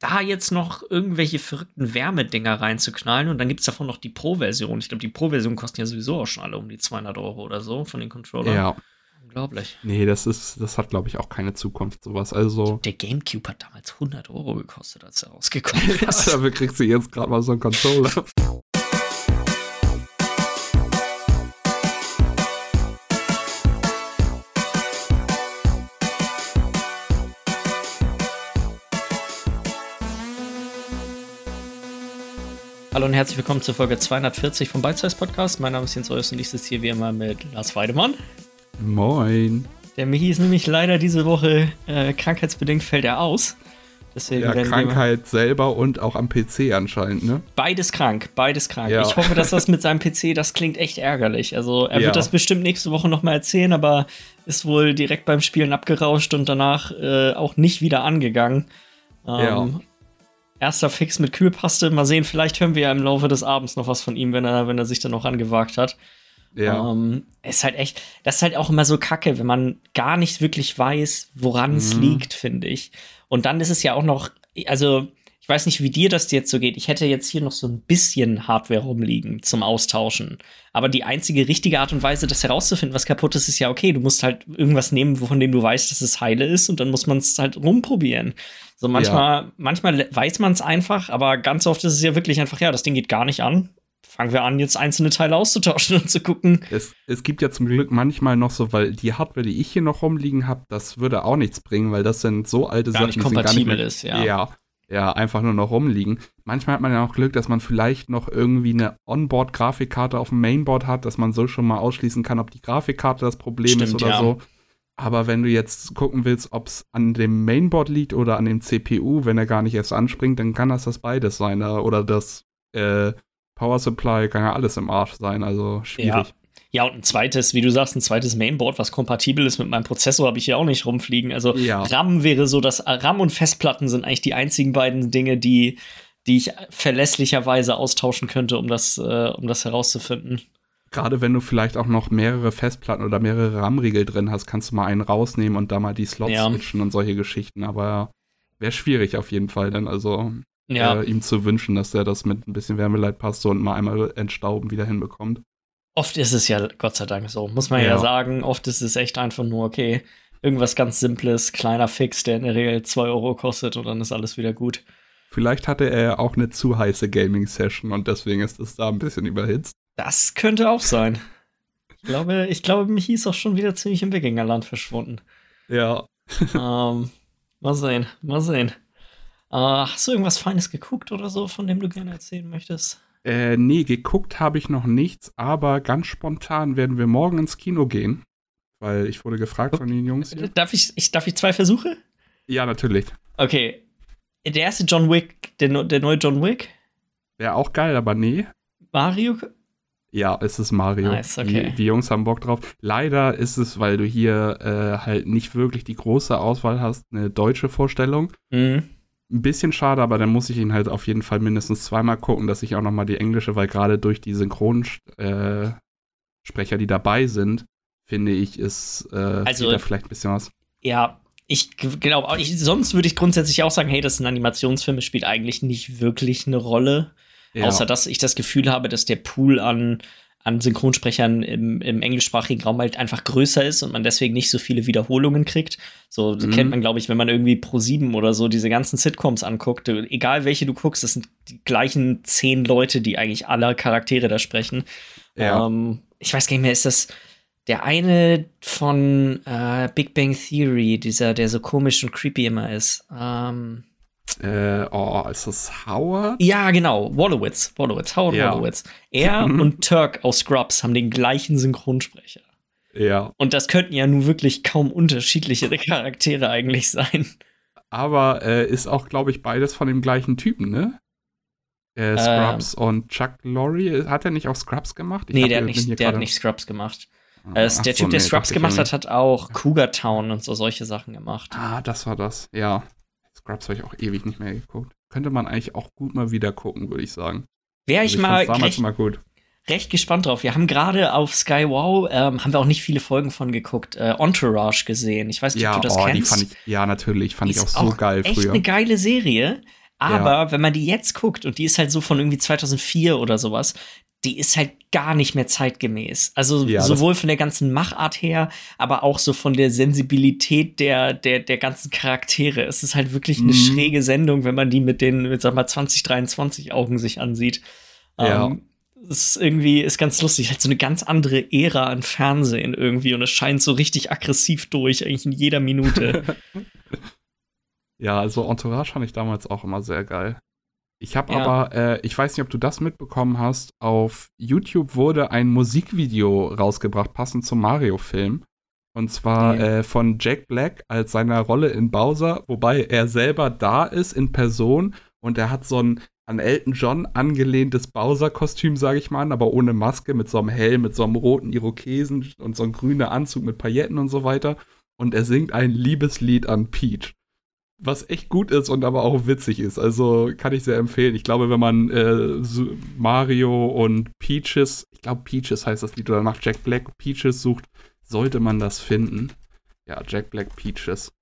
da jetzt noch irgendwelche verrückten Wärmedinger reinzuknallen und dann gibt es davon noch die Pro-Version. Ich glaube, die Pro-Version kosten ja sowieso auch schon alle um die 200 Euro oder so von den Controllern. Ja. Unglaublich. Nee, das ist, das hat, glaube ich, auch keine Zukunft, sowas. Also. Der GameCube hat damals 100 Euro gekostet, als er rausgekommen ist. dafür kriegst du jetzt gerade mal so einen Controller. Hallo und herzlich willkommen zur Folge 240 vom Size Podcast. Mein Name ist Jens Eus und ich sitze hier wie immer mit Lars Weidemann. Moin. Der Michi ist nämlich leider diese Woche äh, krankheitsbedingt fällt er aus. Deswegen ja, Krankheit selber und auch am PC anscheinend, ne? Beides krank, beides krank. Ja. Ich hoffe, dass das mit seinem PC, das klingt echt ärgerlich. Also er ja. wird das bestimmt nächste Woche nochmal erzählen, aber ist wohl direkt beim Spielen abgerauscht und danach äh, auch nicht wieder angegangen. Ähm, ja. Erster Fix mit Kühlpaste. Mal sehen, vielleicht hören wir ja im Laufe des Abends noch was von ihm, wenn er, wenn er sich dann noch angewagt hat. Ja. Ähm, ist halt echt, das ist halt auch immer so kacke, wenn man gar nicht wirklich weiß, woran es mhm. liegt, finde ich. Und dann ist es ja auch noch, also weiß nicht, wie dir das jetzt so geht. Ich hätte jetzt hier noch so ein bisschen Hardware rumliegen zum Austauschen. Aber die einzige richtige Art und Weise, das herauszufinden, was kaputt ist, ist ja okay. Du musst halt irgendwas nehmen, von dem du weißt, dass es heile ist, und dann muss man es halt rumprobieren. So manchmal, ja. manchmal weiß man es einfach, aber ganz oft ist es ja wirklich einfach, ja, das Ding geht gar nicht an. Fangen wir an, jetzt einzelne Teile auszutauschen und zu gucken. Es, es gibt ja zum Glück manchmal noch so, weil die Hardware, die ich hier noch rumliegen habe, das würde auch nichts bringen, weil das sind so alte gar Sachen, nicht kompatibel die sind gar nicht mehr, ist, ja. Ja, ja, einfach nur noch rumliegen. Manchmal hat man ja auch Glück, dass man vielleicht noch irgendwie eine Onboard-Grafikkarte auf dem Mainboard hat, dass man so schon mal ausschließen kann, ob die Grafikkarte das Problem Stimmt, ist oder ja. so. Aber wenn du jetzt gucken willst, ob es an dem Mainboard liegt oder an dem CPU, wenn er gar nicht erst anspringt, dann kann das das beides sein. Oder das äh, Power Supply kann ja alles im Arsch sein. Also schwierig. Ja. Ja, und ein zweites, wie du sagst, ein zweites Mainboard, was kompatibel ist mit meinem Prozessor, habe ich hier auch nicht rumfliegen. Also ja. RAM wäre so, dass RAM und Festplatten sind eigentlich die einzigen beiden Dinge, die, die ich verlässlicherweise austauschen könnte, um das, äh, um das herauszufinden. Gerade wenn du vielleicht auch noch mehrere Festplatten oder mehrere RAM-Riegel drin hast, kannst du mal einen rausnehmen und da mal die Slots ja. switchen und solche Geschichten. Aber wäre schwierig auf jeden Fall dann. Also ja. äh, ihm zu wünschen, dass er das mit ein bisschen Wärmeleitpaste und mal einmal entstauben wieder hinbekommt. Oft ist es ja Gott sei Dank so, muss man ja, ja sagen. Oft ist es echt einfach nur, okay, irgendwas ganz Simples, kleiner Fix, der in der Regel 2 Euro kostet und dann ist alles wieder gut. Vielleicht hatte er auch eine zu heiße Gaming-Session und deswegen ist es da ein bisschen überhitzt. Das könnte auch sein. Ich glaube, ich glaube, mich hieß auch schon wieder ziemlich im Wikingerland verschwunden. Ja. ähm, mal sehen, mal sehen. Äh, hast du irgendwas Feines geguckt oder so, von dem du gerne erzählen möchtest? Äh, nee, geguckt habe ich noch nichts, aber ganz spontan werden wir morgen ins Kino gehen. Weil ich wurde gefragt von den Jungs. Hier. Darf ich, ich, darf ich zwei Versuche? Ja, natürlich. Okay. Der erste John Wick, der, der neue John Wick? Wäre auch geil, aber nee. Mario? Ja, es ist Mario. Nice, okay. die, die, Jungs haben Bock drauf. Leider ist es, weil du hier äh, halt nicht wirklich die große Auswahl hast, eine deutsche Vorstellung. Mhm. Ein bisschen schade, aber dann muss ich ihn halt auf jeden Fall mindestens zweimal gucken, dass ich auch noch mal die englische, weil gerade durch die Synchronsprecher, äh, die dabei sind, finde ich, ist äh, also, da vielleicht ein bisschen was. Ja, ich glaube, sonst würde ich grundsätzlich auch sagen, hey, das ist ein Animationsfilm, es spielt eigentlich nicht wirklich eine Rolle. Ja. Außer dass ich das Gefühl habe, dass der Pool an, an Synchronsprechern im, im englischsprachigen Raum halt einfach größer ist und man deswegen nicht so viele Wiederholungen kriegt. So mhm. kennt man, glaube ich, wenn man irgendwie Pro 7 oder so diese ganzen Sitcoms anguckt, egal welche du guckst, das sind die gleichen zehn Leute, die eigentlich alle Charaktere da sprechen. Ja. Ähm, ich weiß gar nicht mehr, ist das der eine von äh, Big Bang Theory, dieser, der so komisch und creepy immer ist. Ähm, äh, oh, ist das Howard? Ja, genau. Wallowitz. Wallowitz. Howard ja. Wallowitz. Er und Turk aus Scrubs haben den gleichen Synchronsprecher. Ja. Und das könnten ja nun wirklich kaum unterschiedliche Charaktere eigentlich sein. Aber äh, ist auch, glaube ich, beides von dem gleichen Typen, ne? Äh, Scrubs ähm, und Chuck Lorre. Hat er nicht auch Scrubs gemacht? Ich nee, der, hat nicht, der hat nicht Scrubs gemacht. Ah, äh, der so, Typ, der nee, Scrubs gemacht hat, hat auch Cougar Town und so solche Sachen gemacht. Ah, das war das, ja. Scrubs habe ich auch ewig nicht mehr geguckt. Könnte man eigentlich auch gut mal wieder gucken, würde ich sagen. Wäre ich, also ich mal, recht, mal gut. recht gespannt drauf. Wir haben gerade auf Sky Wow, ähm, haben wir auch nicht viele Folgen von geguckt, äh, Entourage gesehen. Ich weiß nicht, ja, ob du das oh, kennst. Die fand ich, ja, natürlich. Fand die ich auch so auch geil echt früher. Echt eine geile Serie. Aber ja. wenn man die jetzt guckt und die ist halt so von irgendwie 2004 oder sowas, die ist halt gar nicht mehr zeitgemäß. Also ja, sowohl von der ganzen Machart her, aber auch so von der Sensibilität der, der, der ganzen Charaktere. Es ist halt wirklich eine mhm. schräge Sendung, wenn man die mit den, mit, sag mal, 2023 Augen sich ansieht. Ja. Ähm, es ist irgendwie, ist ganz lustig, halt so eine ganz andere Ära an Fernsehen irgendwie und es scheint so richtig aggressiv durch, eigentlich in jeder Minute. ja, also Entourage fand ich damals auch immer sehr geil. Ich habe ja. aber, äh, ich weiß nicht, ob du das mitbekommen hast, auf YouTube wurde ein Musikvideo rausgebracht, passend zum Mario-Film. Und zwar okay. äh, von Jack Black als seiner Rolle in Bowser, wobei er selber da ist in Person und er hat so ein an Elton John angelehntes Bowser-Kostüm, sage ich mal, aber ohne Maske, mit so einem Helm, mit so einem roten Irokesen und so einem grünen Anzug mit Pailletten und so weiter. Und er singt ein Liebeslied an Peach was echt gut ist und aber auch witzig ist. Also kann ich sehr empfehlen. Ich glaube, wenn man äh, Mario und Peaches, ich glaube Peaches heißt das Lied, oder nach Jack Black Peaches sucht, sollte man das finden. Ja, Jack Black Peaches.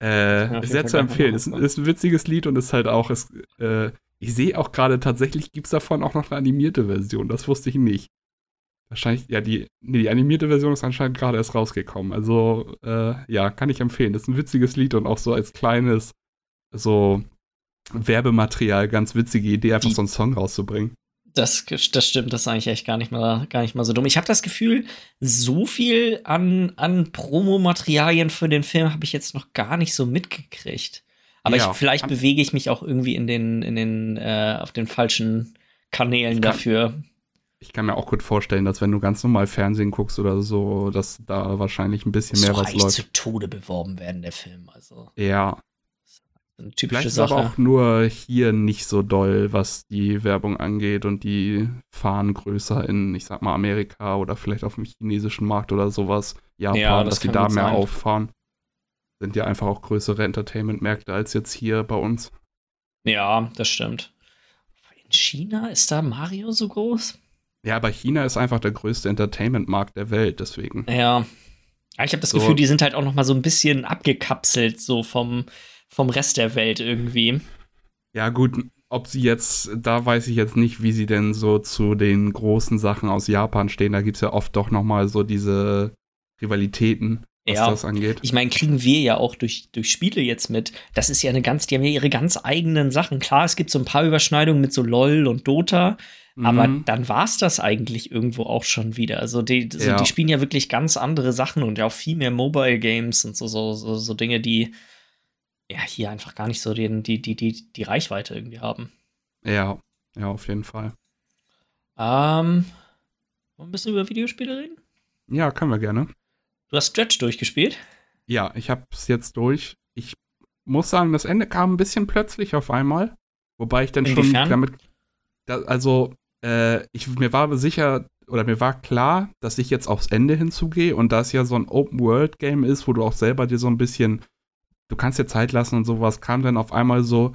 Äh, sehr zu empfehlen. Ist, ist ein witziges Lied und ist halt auch, ist, äh, ich sehe auch gerade tatsächlich gibt es davon auch noch eine animierte Version. Das wusste ich nicht. Wahrscheinlich, ja, die, nee, die animierte Version ist anscheinend gerade erst rausgekommen. Also, äh, ja, kann ich empfehlen. Das ist ein witziges Lied und auch so als kleines, so Werbematerial, ganz witzige Idee, einfach die, so einen Song rauszubringen. Das, das stimmt, das ist eigentlich echt gar nicht mal, gar nicht mal so dumm. Ich habe das Gefühl, so viel an, an Promomaterialien für den Film habe ich jetzt noch gar nicht so mitgekriegt. Aber ja, ich, vielleicht bewege ich mich auch irgendwie in den, in den, äh, auf den falschen Kanälen dafür ich kann mir auch gut vorstellen, dass wenn du ganz normal Fernsehen guckst oder so, dass da wahrscheinlich ein bisschen mehr was läuft. zu Tode beworben werden, der Film. Also. Ja. Eine typische Vielleicht ist Sache. aber auch nur hier nicht so doll, was die Werbung angeht und die fahren größer in, ich sag mal, Amerika oder vielleicht auf dem chinesischen Markt oder sowas. Japan, ja, das dass die da mehr sein. auffahren. Sind ja einfach auch größere Entertainment-Märkte als jetzt hier bei uns. Ja, das stimmt. In China ist da Mario so groß? Ja, aber China ist einfach der größte Entertainment-Markt der Welt, deswegen. Ja. Ich habe das so. Gefühl, die sind halt auch noch mal so ein bisschen abgekapselt, so vom, vom Rest der Welt irgendwie. Ja, gut, ob sie jetzt, da weiß ich jetzt nicht, wie sie denn so zu den großen Sachen aus Japan stehen. Da gibt es ja oft doch noch mal so diese Rivalitäten, was ja. das angeht. Ich meine, kriegen wir ja auch durch, durch Spiele jetzt mit. Das ist ja eine ganz, die haben ja ihre ganz eigenen Sachen. Klar, es gibt so ein paar Überschneidungen mit so LOL und Dota, aber mhm. dann war es das eigentlich irgendwo auch schon wieder. Also die, so, ja. die spielen ja wirklich ganz andere Sachen und ja auch viel mehr Mobile Games und so, so, so, so Dinge, die ja hier einfach gar nicht so den, die, die, die, die Reichweite irgendwie haben. Ja, ja, auf jeden Fall. Ähm, wollen wir ein bisschen über Videospiele reden? Ja, können wir gerne. Du hast Stretch durchgespielt? Ja, ich hab's jetzt durch. Ich muss sagen, das Ende kam ein bisschen plötzlich auf einmal. Wobei ich dann Inwiefern? schon damit. Da, also, äh, ich, mir war sicher oder mir war klar, dass ich jetzt aufs Ende hinzugehe und da es ja so ein Open-World-Game ist, wo du auch selber dir so ein bisschen, du kannst dir Zeit lassen und sowas, kam dann auf einmal so,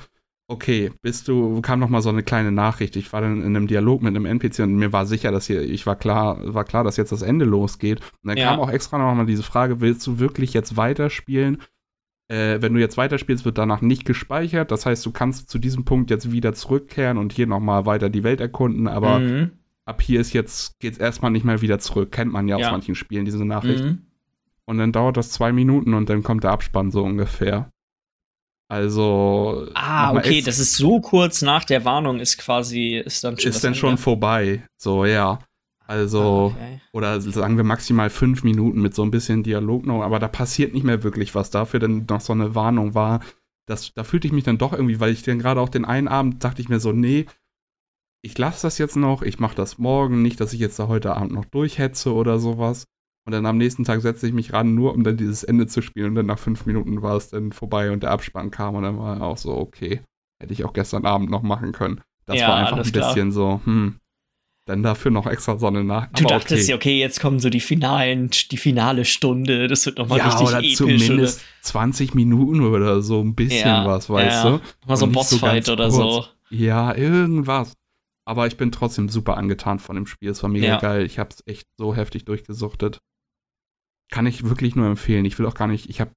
okay, bist du, kam noch mal so eine kleine Nachricht. Ich war dann in einem Dialog mit einem NPC und mir war sicher, dass hier, ich war klar, war klar, dass jetzt das Ende losgeht. Und dann ja. kam auch extra noch mal diese Frage, willst du wirklich jetzt weiterspielen? Äh, wenn du jetzt weiterspielst, wird danach nicht gespeichert. Das heißt, du kannst zu diesem Punkt jetzt wieder zurückkehren und hier nochmal weiter die Welt erkunden, aber mhm. ab hier ist jetzt, geht's erstmal nicht mehr wieder zurück. Kennt man ja, ja. aus manchen Spielen, diese Nachricht. Mhm. Und dann dauert das zwei Minuten und dann kommt der Abspann so ungefähr. Also. Ah, okay, das ist so kurz nach der Warnung, ist quasi, ist dann schon. Ist dann schon vorbei. So, ja. Also, okay. oder sagen wir maximal fünf Minuten mit so ein bisschen Dialog noch, aber da passiert nicht mehr wirklich was. Dafür denn noch so eine Warnung war, das, da fühlte ich mich dann doch irgendwie, weil ich dann gerade auch den einen Abend dachte ich mir so, nee, ich lasse das jetzt noch, ich mache das morgen, nicht, dass ich jetzt da heute Abend noch durchhetze oder sowas. Und dann am nächsten Tag setze ich mich ran, nur um dann dieses Ende zu spielen. Und dann nach fünf Minuten war es dann vorbei und der Abspann kam und dann war auch so, okay, hätte ich auch gestern Abend noch machen können. Das ja, war einfach ein bisschen klar. so, hm, dann dafür noch extra Sonne nach. Du dachtest okay. ja, okay, jetzt kommen so die finalen, die finale Stunde, das wird nochmal ja, richtig oder episch. Zumindest oder 20 Minuten oder so ein bisschen ja, was, weißt ja. du? Mal so ein Bossfight so oder so. Ja, irgendwas. Aber ich bin trotzdem super angetan von dem Spiel. Es war mega ja. geil. Ich hab's echt so heftig durchgesuchtet. Kann ich wirklich nur empfehlen. Ich will auch gar nicht, ich habe,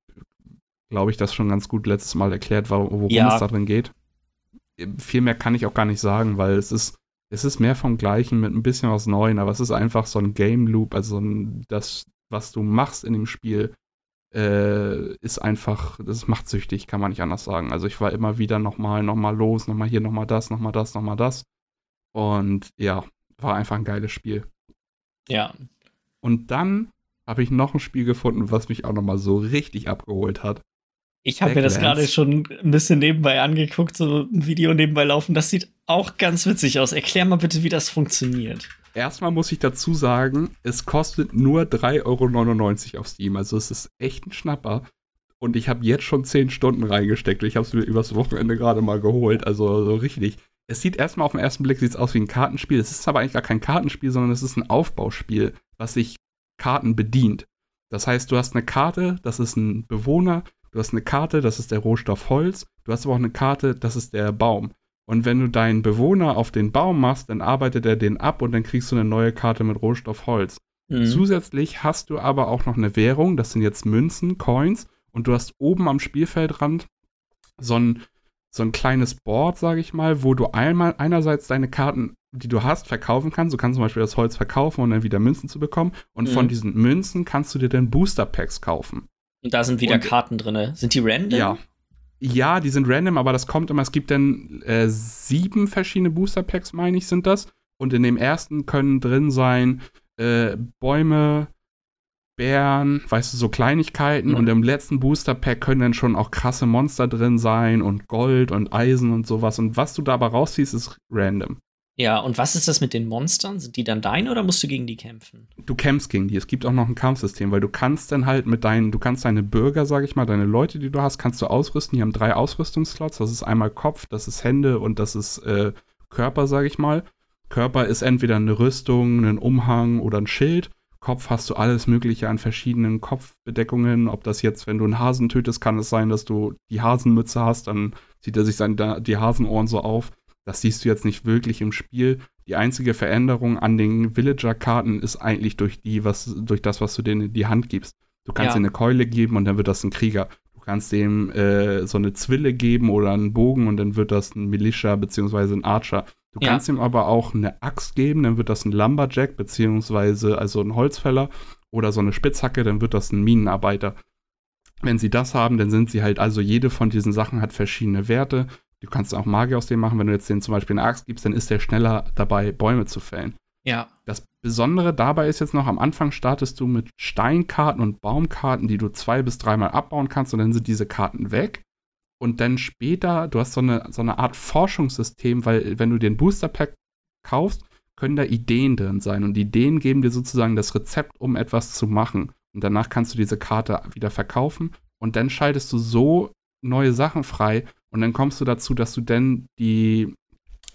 glaube ich, das schon ganz gut letztes Mal erklärt, worum es da drin geht. viel mehr kann ich auch gar nicht sagen, weil es ist, es ist mehr vom Gleichen mit ein bisschen was Neuem, aber es ist einfach so ein Game Loop, also ein, das, was du machst in dem Spiel, äh, ist einfach, das macht süchtig, kann man nicht anders sagen. Also ich war immer wieder nochmal, nochmal los, nochmal hier, nochmal das, nochmal das, nochmal das. Und ja, war einfach ein geiles Spiel. Ja. Und dann habe ich noch ein Spiel gefunden, was mich auch nochmal so richtig abgeholt hat. Ich habe mir das gerade schon ein bisschen nebenbei angeguckt, so ein Video nebenbei laufen. Das sieht auch ganz witzig aus. Erklär mal bitte, wie das funktioniert. Erstmal muss ich dazu sagen, es kostet nur 3,99 Euro auf Steam. Also es ist echt ein Schnapper. Und ich habe jetzt schon 10 Stunden reingesteckt. Ich habe es mir übers Wochenende gerade mal geholt. Also so richtig. Es sieht erstmal auf den ersten Blick sieht's aus wie ein Kartenspiel. Es ist aber eigentlich gar kein Kartenspiel, sondern es ist ein Aufbauspiel, was sich Karten bedient. Das heißt, du hast eine Karte, das ist ein Bewohner, du hast eine Karte, das ist der Rohstoff Holz, du hast aber auch eine Karte, das ist der Baum. Und wenn du deinen Bewohner auf den Baum machst, dann arbeitet er den ab und dann kriegst du eine neue Karte mit Rohstoff Holz. Mhm. Zusätzlich hast du aber auch noch eine Währung, das sind jetzt Münzen, Coins, und du hast oben am Spielfeldrand so ein, so ein kleines Board, sage ich mal, wo du einmal einerseits deine Karten die du hast, verkaufen kannst. Du kannst zum Beispiel das Holz verkaufen und dann wieder Münzen zu bekommen. Und mhm. von diesen Münzen kannst du dir dann Booster Packs kaufen. Und da sind wieder und, Karten drin. Sind die random? Ja. Ja, die sind random, aber das kommt immer. Es gibt dann äh, sieben verschiedene Booster Packs, meine ich, sind das. Und in dem ersten können drin sein äh, Bäume, Bären, weißt du, so Kleinigkeiten. Mhm. Und im letzten Booster Pack können dann schon auch krasse Monster drin sein und Gold und Eisen und sowas. Und was du dabei rausziehst, ist random. Ja, und was ist das mit den Monstern? Sind die dann deine oder musst du gegen die kämpfen? Du kämpfst gegen die. Es gibt auch noch ein Kampfsystem, weil du kannst dann halt mit deinen, du kannst deine Bürger, sag ich mal, deine Leute, die du hast, kannst du ausrüsten. Die haben drei Ausrüstungsslots. Das ist einmal Kopf, das ist Hände und das ist äh, Körper, sag ich mal. Körper ist entweder eine Rüstung, ein Umhang oder ein Schild. Kopf hast du alles Mögliche an verschiedenen Kopfbedeckungen. Ob das jetzt, wenn du einen Hasen tötest, kann es sein, dass du die Hasenmütze hast, dann zieht er sich sein, die Hasenohren so auf. Das siehst du jetzt nicht wirklich im Spiel. Die einzige Veränderung an den Villager-Karten ist eigentlich durch die, was, durch das, was du denen in die Hand gibst. Du kannst ja. ihm eine Keule geben und dann wird das ein Krieger. Du kannst dem äh, so eine Zwille geben oder einen Bogen und dann wird das ein Militia bzw. ein Archer. Du ja. kannst ihm aber auch eine Axt geben, dann wird das ein Lumberjack bzw. also ein Holzfäller oder so eine Spitzhacke, dann wird das ein Minenarbeiter. Wenn sie das haben, dann sind sie halt, also jede von diesen Sachen hat verschiedene Werte. Du kannst auch Magier aus dem machen. Wenn du jetzt den zum Beispiel eine Axt gibst, dann ist der schneller dabei, Bäume zu fällen. Ja. Das Besondere dabei ist jetzt noch, am Anfang startest du mit Steinkarten und Baumkarten, die du zwei bis dreimal abbauen kannst und dann sind diese Karten weg. Und dann später, du hast so eine, so eine Art Forschungssystem, weil wenn du den Booster Pack kaufst, können da Ideen drin sein. Und Ideen geben dir sozusagen das Rezept, um etwas zu machen. Und danach kannst du diese Karte wieder verkaufen. Und dann schaltest du so neue Sachen frei und dann kommst du dazu, dass du dann die,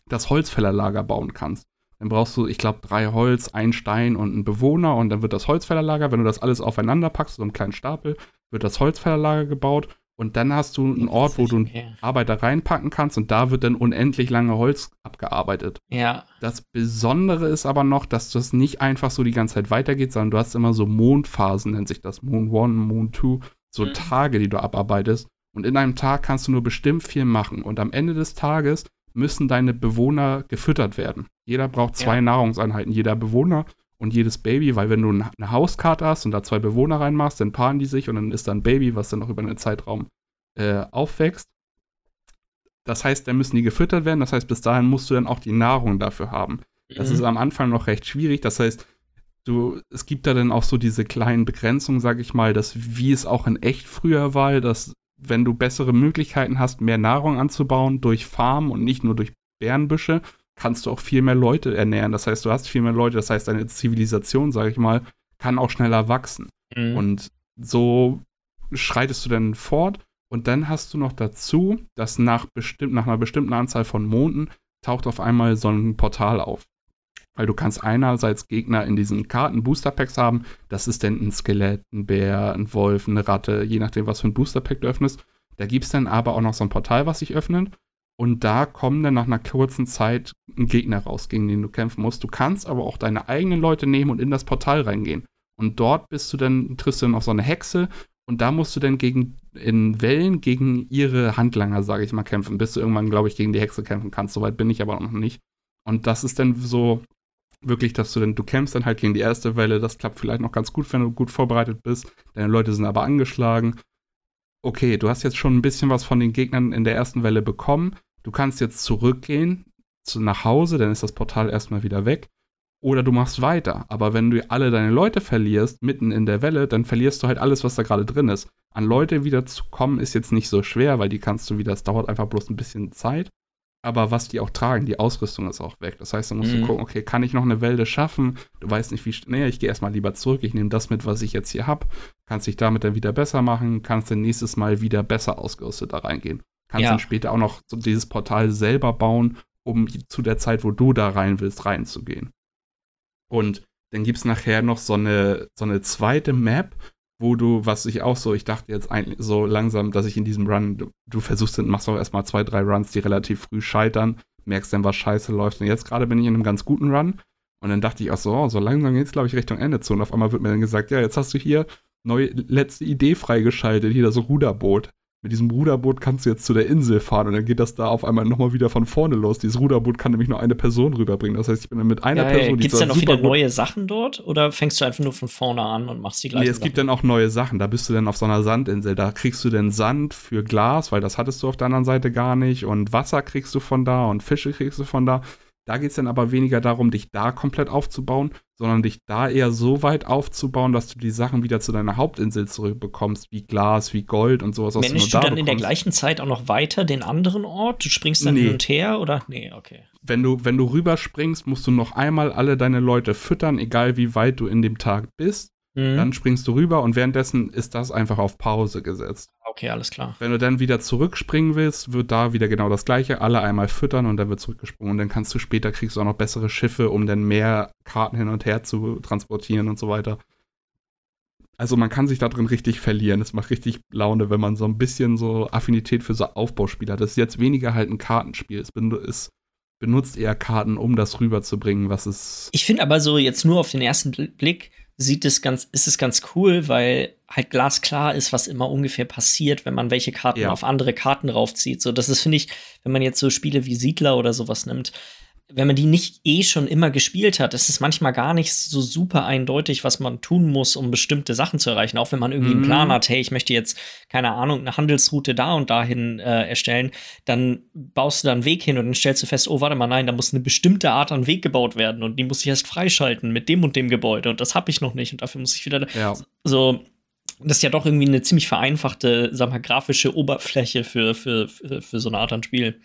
das Holzfällerlager bauen kannst. Dann brauchst du, ich glaube, drei Holz, ein Stein und einen Bewohner und dann wird das Holzfällerlager, wenn du das alles aufeinander packst, so einen kleinen Stapel, wird das Holzfällerlager gebaut und dann hast du einen Ort, wo du einen Arbeiter reinpacken kannst und da wird dann unendlich lange Holz abgearbeitet. Ja. Das Besondere ist aber noch, dass das nicht einfach so die ganze Zeit weitergeht, sondern du hast immer so Mondphasen, nennt sich das. Moon 1, Moon 2, so mhm. Tage, die du abarbeitest. Und in einem Tag kannst du nur bestimmt viel machen. Und am Ende des Tages müssen deine Bewohner gefüttert werden. Jeder braucht zwei ja. Nahrungseinheiten, jeder Bewohner und jedes Baby, weil wenn du eine Hauskarte hast und da zwei Bewohner reinmachst, dann paaren die sich und dann ist da ein Baby, was dann noch über einen Zeitraum äh, aufwächst. Das heißt, dann müssen die gefüttert werden. Das heißt, bis dahin musst du dann auch die Nahrung dafür haben. Das mhm. ist am Anfang noch recht schwierig. Das heißt, du, es gibt da dann auch so diese kleinen Begrenzungen, sag ich mal, dass wie es auch in echt früher war, dass wenn du bessere Möglichkeiten hast, mehr Nahrung anzubauen durch Farmen und nicht nur durch Bärenbüsche, kannst du auch viel mehr Leute ernähren. Das heißt, du hast viel mehr Leute, das heißt, deine Zivilisation, sage ich mal, kann auch schneller wachsen. Mhm. Und so schreitest du dann fort und dann hast du noch dazu, dass nach, bestimmt, nach einer bestimmten Anzahl von Monden taucht auf einmal so ein Portal auf. Weil du kannst einerseits Gegner in diesen Karten Booster Packs haben. Das ist dann ein Skelett, ein Bär, ein Wolf, eine Ratte, je nachdem, was für ein Booster Pack du öffnest. Da gibt es dann aber auch noch so ein Portal, was sich öffnet. Und da kommen dann nach einer kurzen Zeit ein Gegner raus, gegen den du kämpfen musst. Du kannst aber auch deine eigenen Leute nehmen und in das Portal reingehen. Und dort bist du dann, triffst du dann auf so eine Hexe Und da musst du dann gegen, in Wellen gegen ihre Handlanger, sage ich mal, kämpfen, bis du irgendwann, glaube ich, gegen die Hexe kämpfen kannst. Soweit bin ich aber noch nicht. Und das ist dann so wirklich, dass du dann, du kämpfst dann halt gegen die erste Welle. Das klappt vielleicht noch ganz gut, wenn du gut vorbereitet bist. Deine Leute sind aber angeschlagen. Okay, du hast jetzt schon ein bisschen was von den Gegnern in der ersten Welle bekommen. Du kannst jetzt zurückgehen zu, nach Hause, dann ist das Portal erstmal wieder weg oder du machst weiter. Aber wenn du alle deine Leute verlierst, mitten in der Welle, dann verlierst du halt alles, was da gerade drin ist. An Leute wieder zu kommen, ist jetzt nicht so schwer, weil die kannst du wieder, es dauert einfach bloß ein bisschen Zeit. Aber was die auch tragen, die Ausrüstung ist auch weg. Das heißt, da musst mhm. du gucken, okay, kann ich noch eine Welle schaffen? Du weißt nicht, wie schnell, ich gehe erstmal lieber zurück, ich nehme das mit, was ich jetzt hier habe. Kannst dich damit dann wieder besser machen, kannst dann nächstes Mal wieder besser ausgerüstet da reingehen. Kannst ja. dann später auch noch so dieses Portal selber bauen, um zu der Zeit, wo du da rein willst, reinzugehen. Und dann gibt es nachher noch so eine, so eine zweite Map, wo du, was ich auch so, ich dachte jetzt eigentlich so langsam, dass ich in diesem Run, du, du versuchst, machst auch erstmal zwei, drei Runs, die relativ früh scheitern, merkst dann, was scheiße läuft. Und jetzt gerade bin ich in einem ganz guten Run. Und dann dachte ich auch so, oh, so langsam geht es, glaube ich, Richtung Ende zu. Und auf einmal wird mir dann gesagt, ja, jetzt hast du hier neue letzte Idee freigeschaltet, hier das Ruderboot mit diesem Ruderboot kannst du jetzt zu der Insel fahren und dann geht das da auf einmal nochmal wieder von vorne los. Dieses Ruderboot kann nämlich nur eine Person rüberbringen. Das heißt, ich bin dann mit einer ja, Person. Gibt es denn auch wieder neue Sachen dort oder fängst du einfach nur von vorne an und machst die gleichen? Nee, es Sachen? gibt dann auch neue Sachen. Da bist du dann auf so einer Sandinsel. Da kriegst du dann Sand für Glas, weil das hattest du auf der anderen Seite gar nicht. Und Wasser kriegst du von da und Fische kriegst du von da. Da geht es dann aber weniger darum, dich da komplett aufzubauen, sondern dich da eher so weit aufzubauen, dass du die Sachen wieder zu deiner Hauptinsel zurückbekommst, wie Glas, wie Gold und sowas. Managst du, du dann bekommst. in der gleichen Zeit auch noch weiter den anderen Ort? Du springst dann nee. hin und her oder? Nee, okay. Wenn du, wenn du rüberspringst, musst du noch einmal alle deine Leute füttern, egal wie weit du in dem Tag bist. Mhm. Dann springst du rüber und währenddessen ist das einfach auf Pause gesetzt okay, alles klar. Wenn du dann wieder zurückspringen willst, wird da wieder genau das gleiche, alle einmal füttern und dann wird zurückgesprungen. Und dann kannst du später, kriegst du auch noch bessere Schiffe, um dann mehr Karten hin und her zu transportieren und so weiter. Also man kann sich da drin richtig verlieren. Es macht richtig Laune, wenn man so ein bisschen so Affinität für so Aufbauspiele hat. Das ist jetzt weniger halt ein Kartenspiel. Es, es benutzt eher Karten, um das rüberzubringen, was es. Ich finde aber so jetzt nur auf den ersten Blick sieht es ganz, ist es ganz cool, weil halt glasklar ist, was immer ungefähr passiert, wenn man welche Karten ja. auf andere Karten raufzieht. So, das ist, finde ich, wenn man jetzt so Spiele wie Siedler oder sowas nimmt, wenn man die nicht eh schon immer gespielt hat, ist es manchmal gar nicht so super eindeutig, was man tun muss, um bestimmte Sachen zu erreichen. Auch wenn man irgendwie mhm. einen Plan hat, hey, ich möchte jetzt, keine Ahnung, eine Handelsroute da und dahin äh, erstellen, dann baust du da einen Weg hin und dann stellst du fest, oh, warte mal, nein, da muss eine bestimmte Art an Weg gebaut werden und die muss ich erst freischalten mit dem und dem Gebäude und das habe ich noch nicht und dafür muss ich wieder ja. so das ist ja doch irgendwie eine ziemlich vereinfachte, sag mal, grafische Oberfläche für, für, für, für so eine Art an Spiel.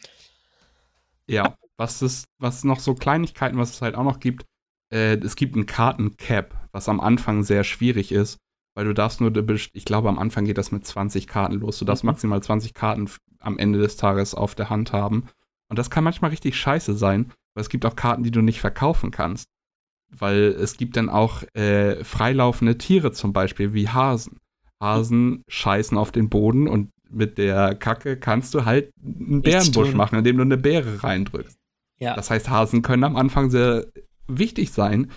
Ja, was es, was noch so Kleinigkeiten, was es halt auch noch gibt, äh, es gibt ein Kartencap, was am Anfang sehr schwierig ist, weil du darfst nur, ich glaube, am Anfang geht das mit 20 Karten los. Du darfst mhm. maximal 20 Karten am Ende des Tages auf der Hand haben. Und das kann manchmal richtig scheiße sein, weil es gibt auch Karten, die du nicht verkaufen kannst. Weil es gibt dann auch äh, freilaufende Tiere zum Beispiel, wie Hasen. Hasen scheißen auf den Boden und mit der Kacke kannst du halt einen Bärenbusch machen, indem du eine Beere reindrückst. Ja. Das heißt, Hasen können am Anfang sehr wichtig sein.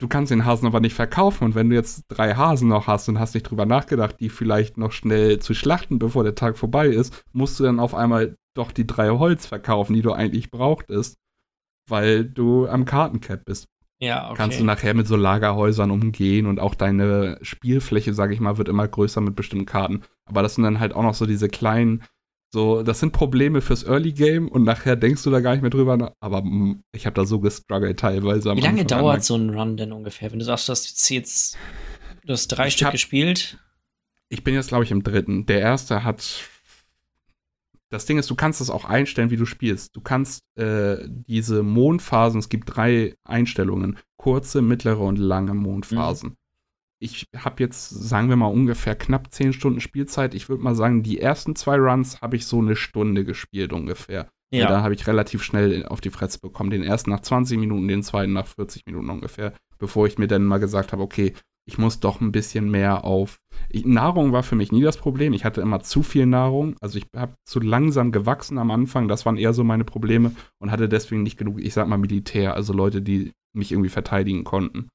Du kannst den Hasen aber nicht verkaufen. Und wenn du jetzt drei Hasen noch hast und hast nicht drüber nachgedacht, die vielleicht noch schnell zu schlachten, bevor der Tag vorbei ist, musst du dann auf einmal doch die drei Holz verkaufen, die du eigentlich brauchtest, weil du am Kartencap bist. Ja, okay. Kannst du nachher mit so Lagerhäusern umgehen und auch deine Spielfläche, sage ich mal, wird immer größer mit bestimmten Karten. Aber das sind dann halt auch noch so diese kleinen so, das sind Probleme fürs Early Game und nachher denkst du da gar nicht mehr drüber nach. Aber mm, ich habe da so gestruggelt teilweise. Wie lange Anfang dauert so ein Run denn ungefähr? Wenn du sagst, du hast jetzt du hast drei ich Stück hab, gespielt. Ich bin jetzt, glaube ich, im dritten. Der erste hat. Das Ding ist, du kannst es auch einstellen, wie du spielst. Du kannst äh, diese Mondphasen, es gibt drei Einstellungen: kurze, mittlere und lange Mondphasen. Mhm ich habe jetzt, sagen wir mal, ungefähr knapp 10 Stunden Spielzeit. Ich würde mal sagen, die ersten zwei Runs habe ich so eine Stunde gespielt ungefähr. Ja. da habe ich relativ schnell auf die Fresse bekommen. Den ersten nach 20 Minuten, den zweiten nach 40 Minuten ungefähr, bevor ich mir dann mal gesagt habe, okay, ich muss doch ein bisschen mehr auf. Ich, Nahrung war für mich nie das Problem. Ich hatte immer zu viel Nahrung. Also ich habe zu langsam gewachsen am Anfang. Das waren eher so meine Probleme und hatte deswegen nicht genug, ich sag mal, Militär, also Leute, die mich irgendwie verteidigen konnten.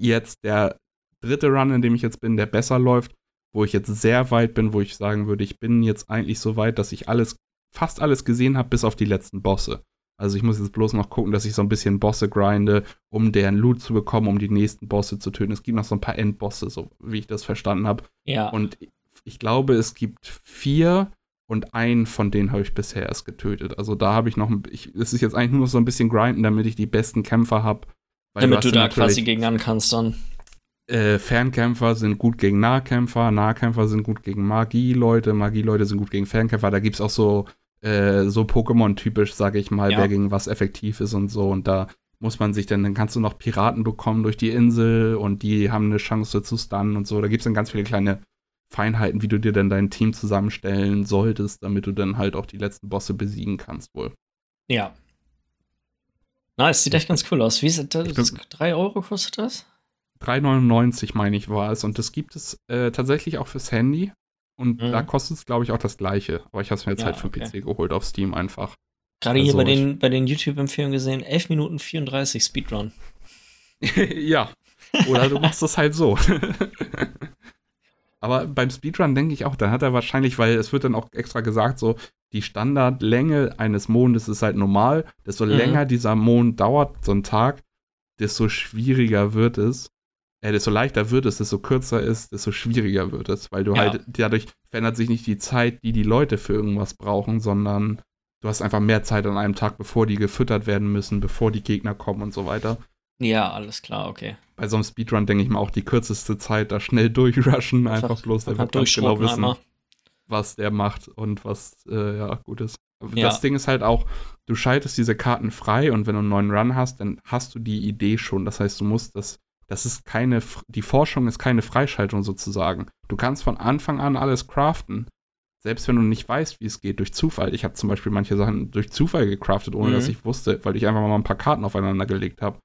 Jetzt der dritte Run, in dem ich jetzt bin, der besser läuft, wo ich jetzt sehr weit bin, wo ich sagen würde, ich bin jetzt eigentlich so weit, dass ich alles, fast alles gesehen habe, bis auf die letzten Bosse. Also ich muss jetzt bloß noch gucken, dass ich so ein bisschen Bosse grinde, um deren Loot zu bekommen, um die nächsten Bosse zu töten. Es gibt noch so ein paar Endbosse, so wie ich das verstanden habe. Ja. Und ich glaube, es gibt vier und einen von denen habe ich bisher erst getötet. Also da habe ich noch, es ist jetzt eigentlich nur noch so ein bisschen grinden, damit ich die besten Kämpfer habe. Damit du da quasi gegen an kannst dann. Äh, Fernkämpfer sind gut gegen Nahkämpfer, Nahkämpfer sind gut gegen Magie-Leute, Magie-Leute sind gut gegen Fernkämpfer. Da gibt es auch so äh, so Pokémon-typisch, sage ich mal, ja. wer gegen was effektiv ist und so. Und da muss man sich dann, dann kannst du noch Piraten bekommen durch die Insel und die haben eine Chance zu stunnen und so. Da gibt es dann ganz viele kleine Feinheiten, wie du dir dann dein Team zusammenstellen solltest, damit du dann halt auch die letzten Bosse besiegen kannst, wohl. Ja. Nice, sieht echt ganz cool aus. Wie ist das? das 3 Euro kostet das? 3,99 meine ich war es. Und das gibt es äh, tatsächlich auch fürs Handy. Und mhm. da kostet es, glaube ich, auch das gleiche. Aber ich habe es mir jetzt ja, halt für okay. PC geholt auf Steam einfach. Gerade also hier bei den, bei den YouTube-Empfehlungen gesehen, 11 Minuten 34 Speedrun. ja. Oder du machst das halt so. Aber beim Speedrun denke ich auch, da hat er wahrscheinlich, weil es wird dann auch extra gesagt, so die Standardlänge eines Mondes ist halt normal. Desto mhm. länger dieser Mond dauert, so ein Tag, desto schwieriger wird es äh, desto leichter wird es, desto kürzer ist, desto schwieriger wird es, weil du ja. halt, dadurch verändert sich nicht die Zeit, die die Leute für irgendwas brauchen, sondern du hast einfach mehr Zeit an einem Tag, bevor die gefüttert werden müssen, bevor die Gegner kommen und so weiter. Ja, alles klar, okay. Bei so einem Speedrun denke ich mal auch die kürzeste Zeit da schnell durchrushen, einfach, einfach bloß, wird ganz genau wissen, einmal. Was der macht und was äh, ja gut ist. Ja. Das Ding ist halt auch, du schaltest diese Karten frei und wenn du einen neuen Run hast, dann hast du die Idee schon. Das heißt, du musst das das ist keine, die Forschung ist keine Freischaltung sozusagen. Du kannst von Anfang an alles craften. Selbst wenn du nicht weißt, wie es geht, durch Zufall. Ich habe zum Beispiel manche Sachen durch Zufall gecraftet, ohne mhm. dass ich wusste, weil ich einfach mal ein paar Karten aufeinander gelegt habe.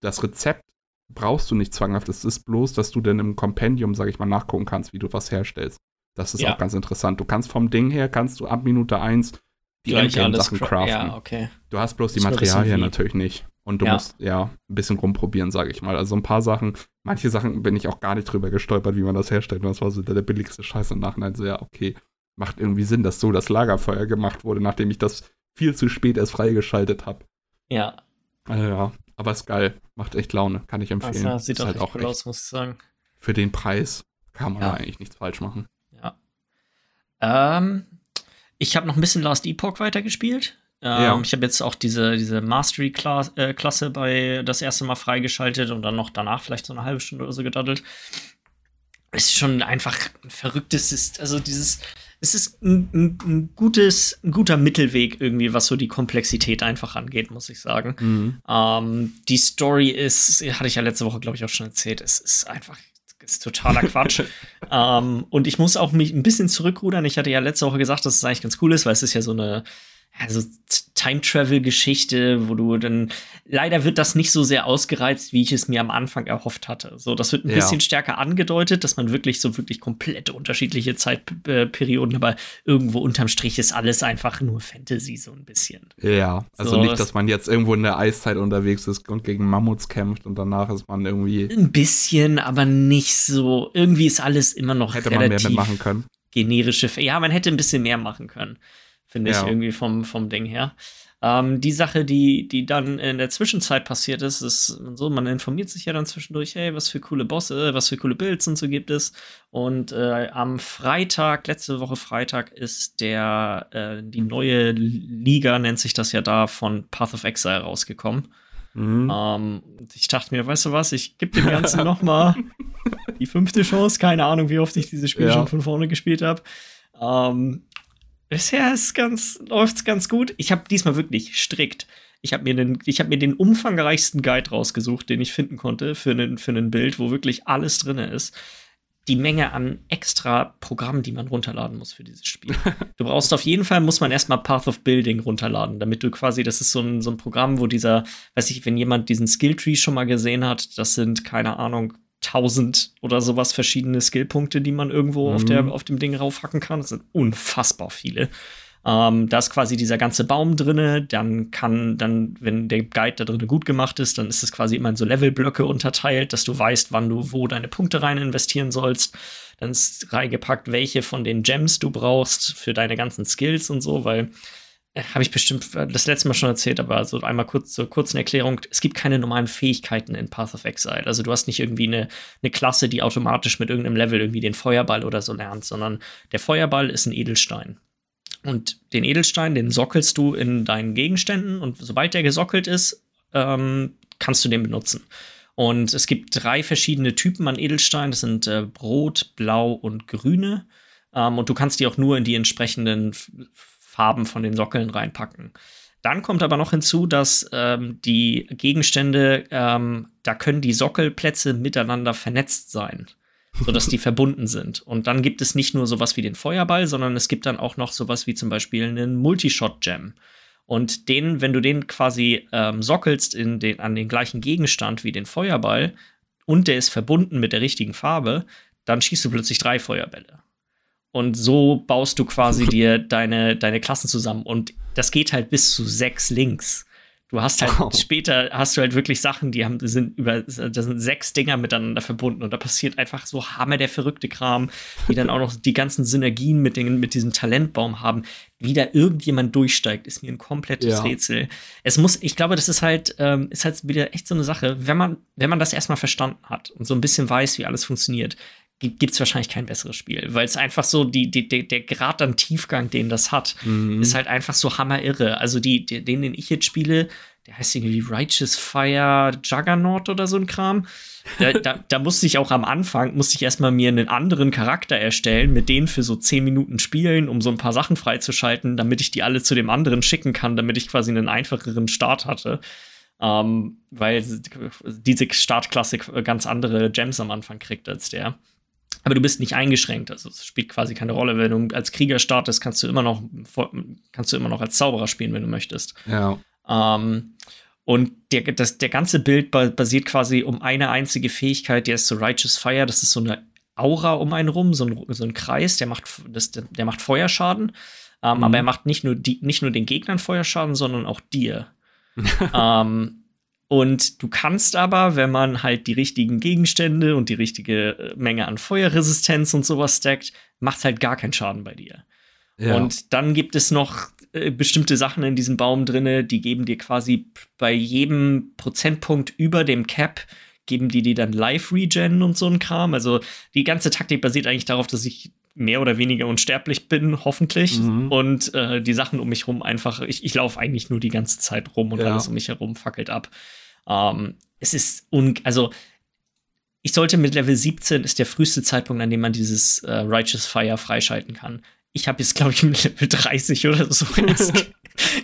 Das Rezept brauchst du nicht zwanghaft. Es ist bloß, dass du dann im Kompendium, sag ich mal, nachgucken kannst, wie du was herstellst. Das ist ja. auch ganz interessant. Du kannst vom Ding her, kannst du ab Minute 1 die Sachen craften. Ja, okay. Du hast bloß die Materialien natürlich nicht. Und du ja. musst ja ein bisschen rumprobieren, sage ich mal. Also ein paar Sachen, manche Sachen bin ich auch gar nicht drüber gestolpert, wie man das herstellt. Und das war so der, der billigste Scheiß im Nachhinein. So, ja, okay, macht irgendwie Sinn, dass so das Lagerfeuer gemacht wurde, nachdem ich das viel zu spät erst freigeschaltet habe. Ja. Also, ja, aber ist geil. Macht echt Laune. Kann ich empfehlen. Also, sieht ist halt auch cool aus, muss ich sagen. Für den Preis kann man ja. eigentlich nichts falsch machen. Ähm, ich habe noch ein bisschen Last Epoch weitergespielt. Ähm, ja. Ich habe jetzt auch diese, diese Mastery-Klasse äh, bei das erste Mal freigeschaltet und dann noch danach vielleicht so eine halbe Stunde oder so gedaddelt. Es ist schon einfach ein verrücktes, ist, also dieses, es ist ein, ein, ein, gutes, ein guter Mittelweg irgendwie, was so die Komplexität einfach angeht, muss ich sagen. Mhm. Ähm, die Story ist, hatte ich ja letzte Woche, glaube ich, auch schon erzählt, es ist einfach ist totaler Quatsch. ähm, und ich muss auch mich ein bisschen zurückrudern. Ich hatte ja letzte Woche gesagt, dass es eigentlich ganz cool ist, weil es ist ja so eine also Time-Travel-Geschichte, wo du dann, leider wird das nicht so sehr ausgereizt, wie ich es mir am Anfang erhofft hatte. So, das wird ein ja. bisschen stärker angedeutet, dass man wirklich so wirklich komplett unterschiedliche Zeitperioden, aber irgendwo unterm Strich ist alles einfach nur Fantasy, so ein bisschen. Ja, also so, nicht, dass man jetzt irgendwo in der Eiszeit unterwegs ist und gegen Mammuts kämpft und danach ist man irgendwie. Ein bisschen, aber nicht so. Irgendwie ist alles immer noch hätte relativ man mehr mitmachen können. generische. Ja, man hätte ein bisschen mehr machen können finde ja. ich irgendwie vom, vom Ding her. Ähm, die Sache, die, die dann in der Zwischenzeit passiert ist, ist so, man informiert sich ja dann zwischendurch, hey, was für coole Bosse, was für coole Builds und so gibt es. Und äh, am Freitag, letzte Woche Freitag, ist der, äh, die neue Liga, nennt sich das ja da, von Path of Exile rausgekommen. Mhm. Ähm, ich dachte mir, weißt du was, ich gebe dem Ganzen noch mal die fünfte Chance. Keine Ahnung, wie oft ich dieses Spiel ja. schon von vorne gespielt habe. Ähm, Bisher ist ganz, läuft's ganz gut. Ich habe diesmal wirklich strikt. Ich habe mir, den, hab mir den umfangreichsten Guide rausgesucht, den ich finden konnte für ein für Bild, wo wirklich alles drin ist. Die Menge an extra Programmen, die man runterladen muss für dieses Spiel. Du brauchst auf jeden Fall, muss man erstmal Path of Building runterladen, damit du quasi, das ist so ein, so ein Programm, wo dieser, weiß ich, wenn jemand diesen Skilltree schon mal gesehen hat, das sind, keine Ahnung, 1000 oder sowas verschiedene Skillpunkte, die man irgendwo mhm. auf, der, mhm. auf dem Ding raufhacken kann. Das sind unfassbar viele. Ähm, da ist quasi dieser ganze Baum drinne. Dann kann, dann, wenn der Guide da drin gut gemacht ist, dann ist es quasi immer in so Levelblöcke unterteilt, dass du weißt, wann du wo deine Punkte rein investieren sollst. Dann ist reingepackt, welche von den Gems du brauchst für deine ganzen Skills und so, weil habe ich bestimmt das letzte Mal schon erzählt, aber so einmal kurz zur kurzen Erklärung. Es gibt keine normalen Fähigkeiten in Path of Exile. Also du hast nicht irgendwie eine, eine Klasse, die automatisch mit irgendeinem Level irgendwie den Feuerball oder so lernt, sondern der Feuerball ist ein Edelstein. Und den Edelstein, den sockelst du in deinen Gegenständen und sobald der gesockelt ist, ähm, kannst du den benutzen. Und es gibt drei verschiedene Typen an Edelstein. Das sind äh, Rot, Blau und Grüne. Ähm, und du kannst die auch nur in die entsprechenden Farben von den Sockeln reinpacken. Dann kommt aber noch hinzu, dass ähm, die Gegenstände, ähm, da können die Sockelplätze miteinander vernetzt sein, sodass die verbunden sind. Und dann gibt es nicht nur sowas wie den Feuerball, sondern es gibt dann auch noch sowas wie zum Beispiel einen Multishot-Gem. Und den, wenn du den quasi ähm, sockelst in den, an den gleichen Gegenstand wie den Feuerball und der ist verbunden mit der richtigen Farbe, dann schießt du plötzlich drei Feuerbälle. Und so baust du quasi dir deine, deine Klassen zusammen. Und das geht halt bis zu sechs Links. Du hast halt oh. später hast du halt wirklich Sachen, die haben, sind über, da sind sechs Dinger miteinander verbunden und da passiert einfach so Hammer der verrückte Kram, die dann auch noch die ganzen Synergien mit, den, mit diesem Talentbaum haben. Wie da irgendjemand durchsteigt, ist mir ein komplettes ja. Rätsel. Es muss, ich glaube, das ist halt, ähm, ist halt wieder echt so eine Sache, wenn man, wenn man das erstmal verstanden hat und so ein bisschen weiß, wie alles funktioniert, gibt es wahrscheinlich kein besseres Spiel, weil es einfach so, die, die, der Grad an Tiefgang, den das hat, mhm. ist halt einfach so hammerirre. Also die, die, den, den ich jetzt spiele, der heißt irgendwie Righteous Fire Juggernaut oder so ein Kram. Da, da, da, musste ich auch am Anfang, musste ich erstmal mir einen anderen Charakter erstellen, mit denen für so zehn Minuten spielen, um so ein paar Sachen freizuschalten, damit ich die alle zu dem anderen schicken kann, damit ich quasi einen einfacheren Start hatte. Ähm, weil diese Startklasse ganz andere Gems am Anfang kriegt als der. Aber du bist nicht eingeschränkt. Also es spielt quasi keine Rolle. Wenn du als Krieger startest, kannst du immer noch, kannst du immer noch als Zauberer spielen, wenn du möchtest. Ja. Ähm, und der, das, der ganze Bild basiert quasi um eine einzige Fähigkeit, die ist so Righteous Fire. Das ist so eine Aura um einen rum, so ein, so ein Kreis, der macht, das, der macht Feuerschaden. Ähm, mhm. Aber er macht nicht nur, die, nicht nur den Gegnern Feuerschaden, sondern auch dir. ähm, und du kannst aber, wenn man halt die richtigen Gegenstände und die richtige äh, Menge an Feuerresistenz und sowas stackt, macht halt gar keinen Schaden bei dir. Ja. Und dann gibt es noch äh, bestimmte Sachen in diesem Baum drinne, die geben dir quasi bei jedem Prozentpunkt über dem Cap geben die dir dann Live-Regen und so ein Kram. Also die ganze Taktik basiert eigentlich darauf, dass ich mehr oder weniger unsterblich bin, hoffentlich. Mhm. Und äh, die Sachen um mich rum einfach, ich, ich laufe eigentlich nur die ganze Zeit rum und ja. alles um mich herum fackelt ab. Ähm, es ist, un also ich sollte mit Level 17 ist der früheste Zeitpunkt, an dem man dieses äh, Righteous Fire freischalten kann. Ich habe jetzt, glaube ich, mit Level 30 oder so erst,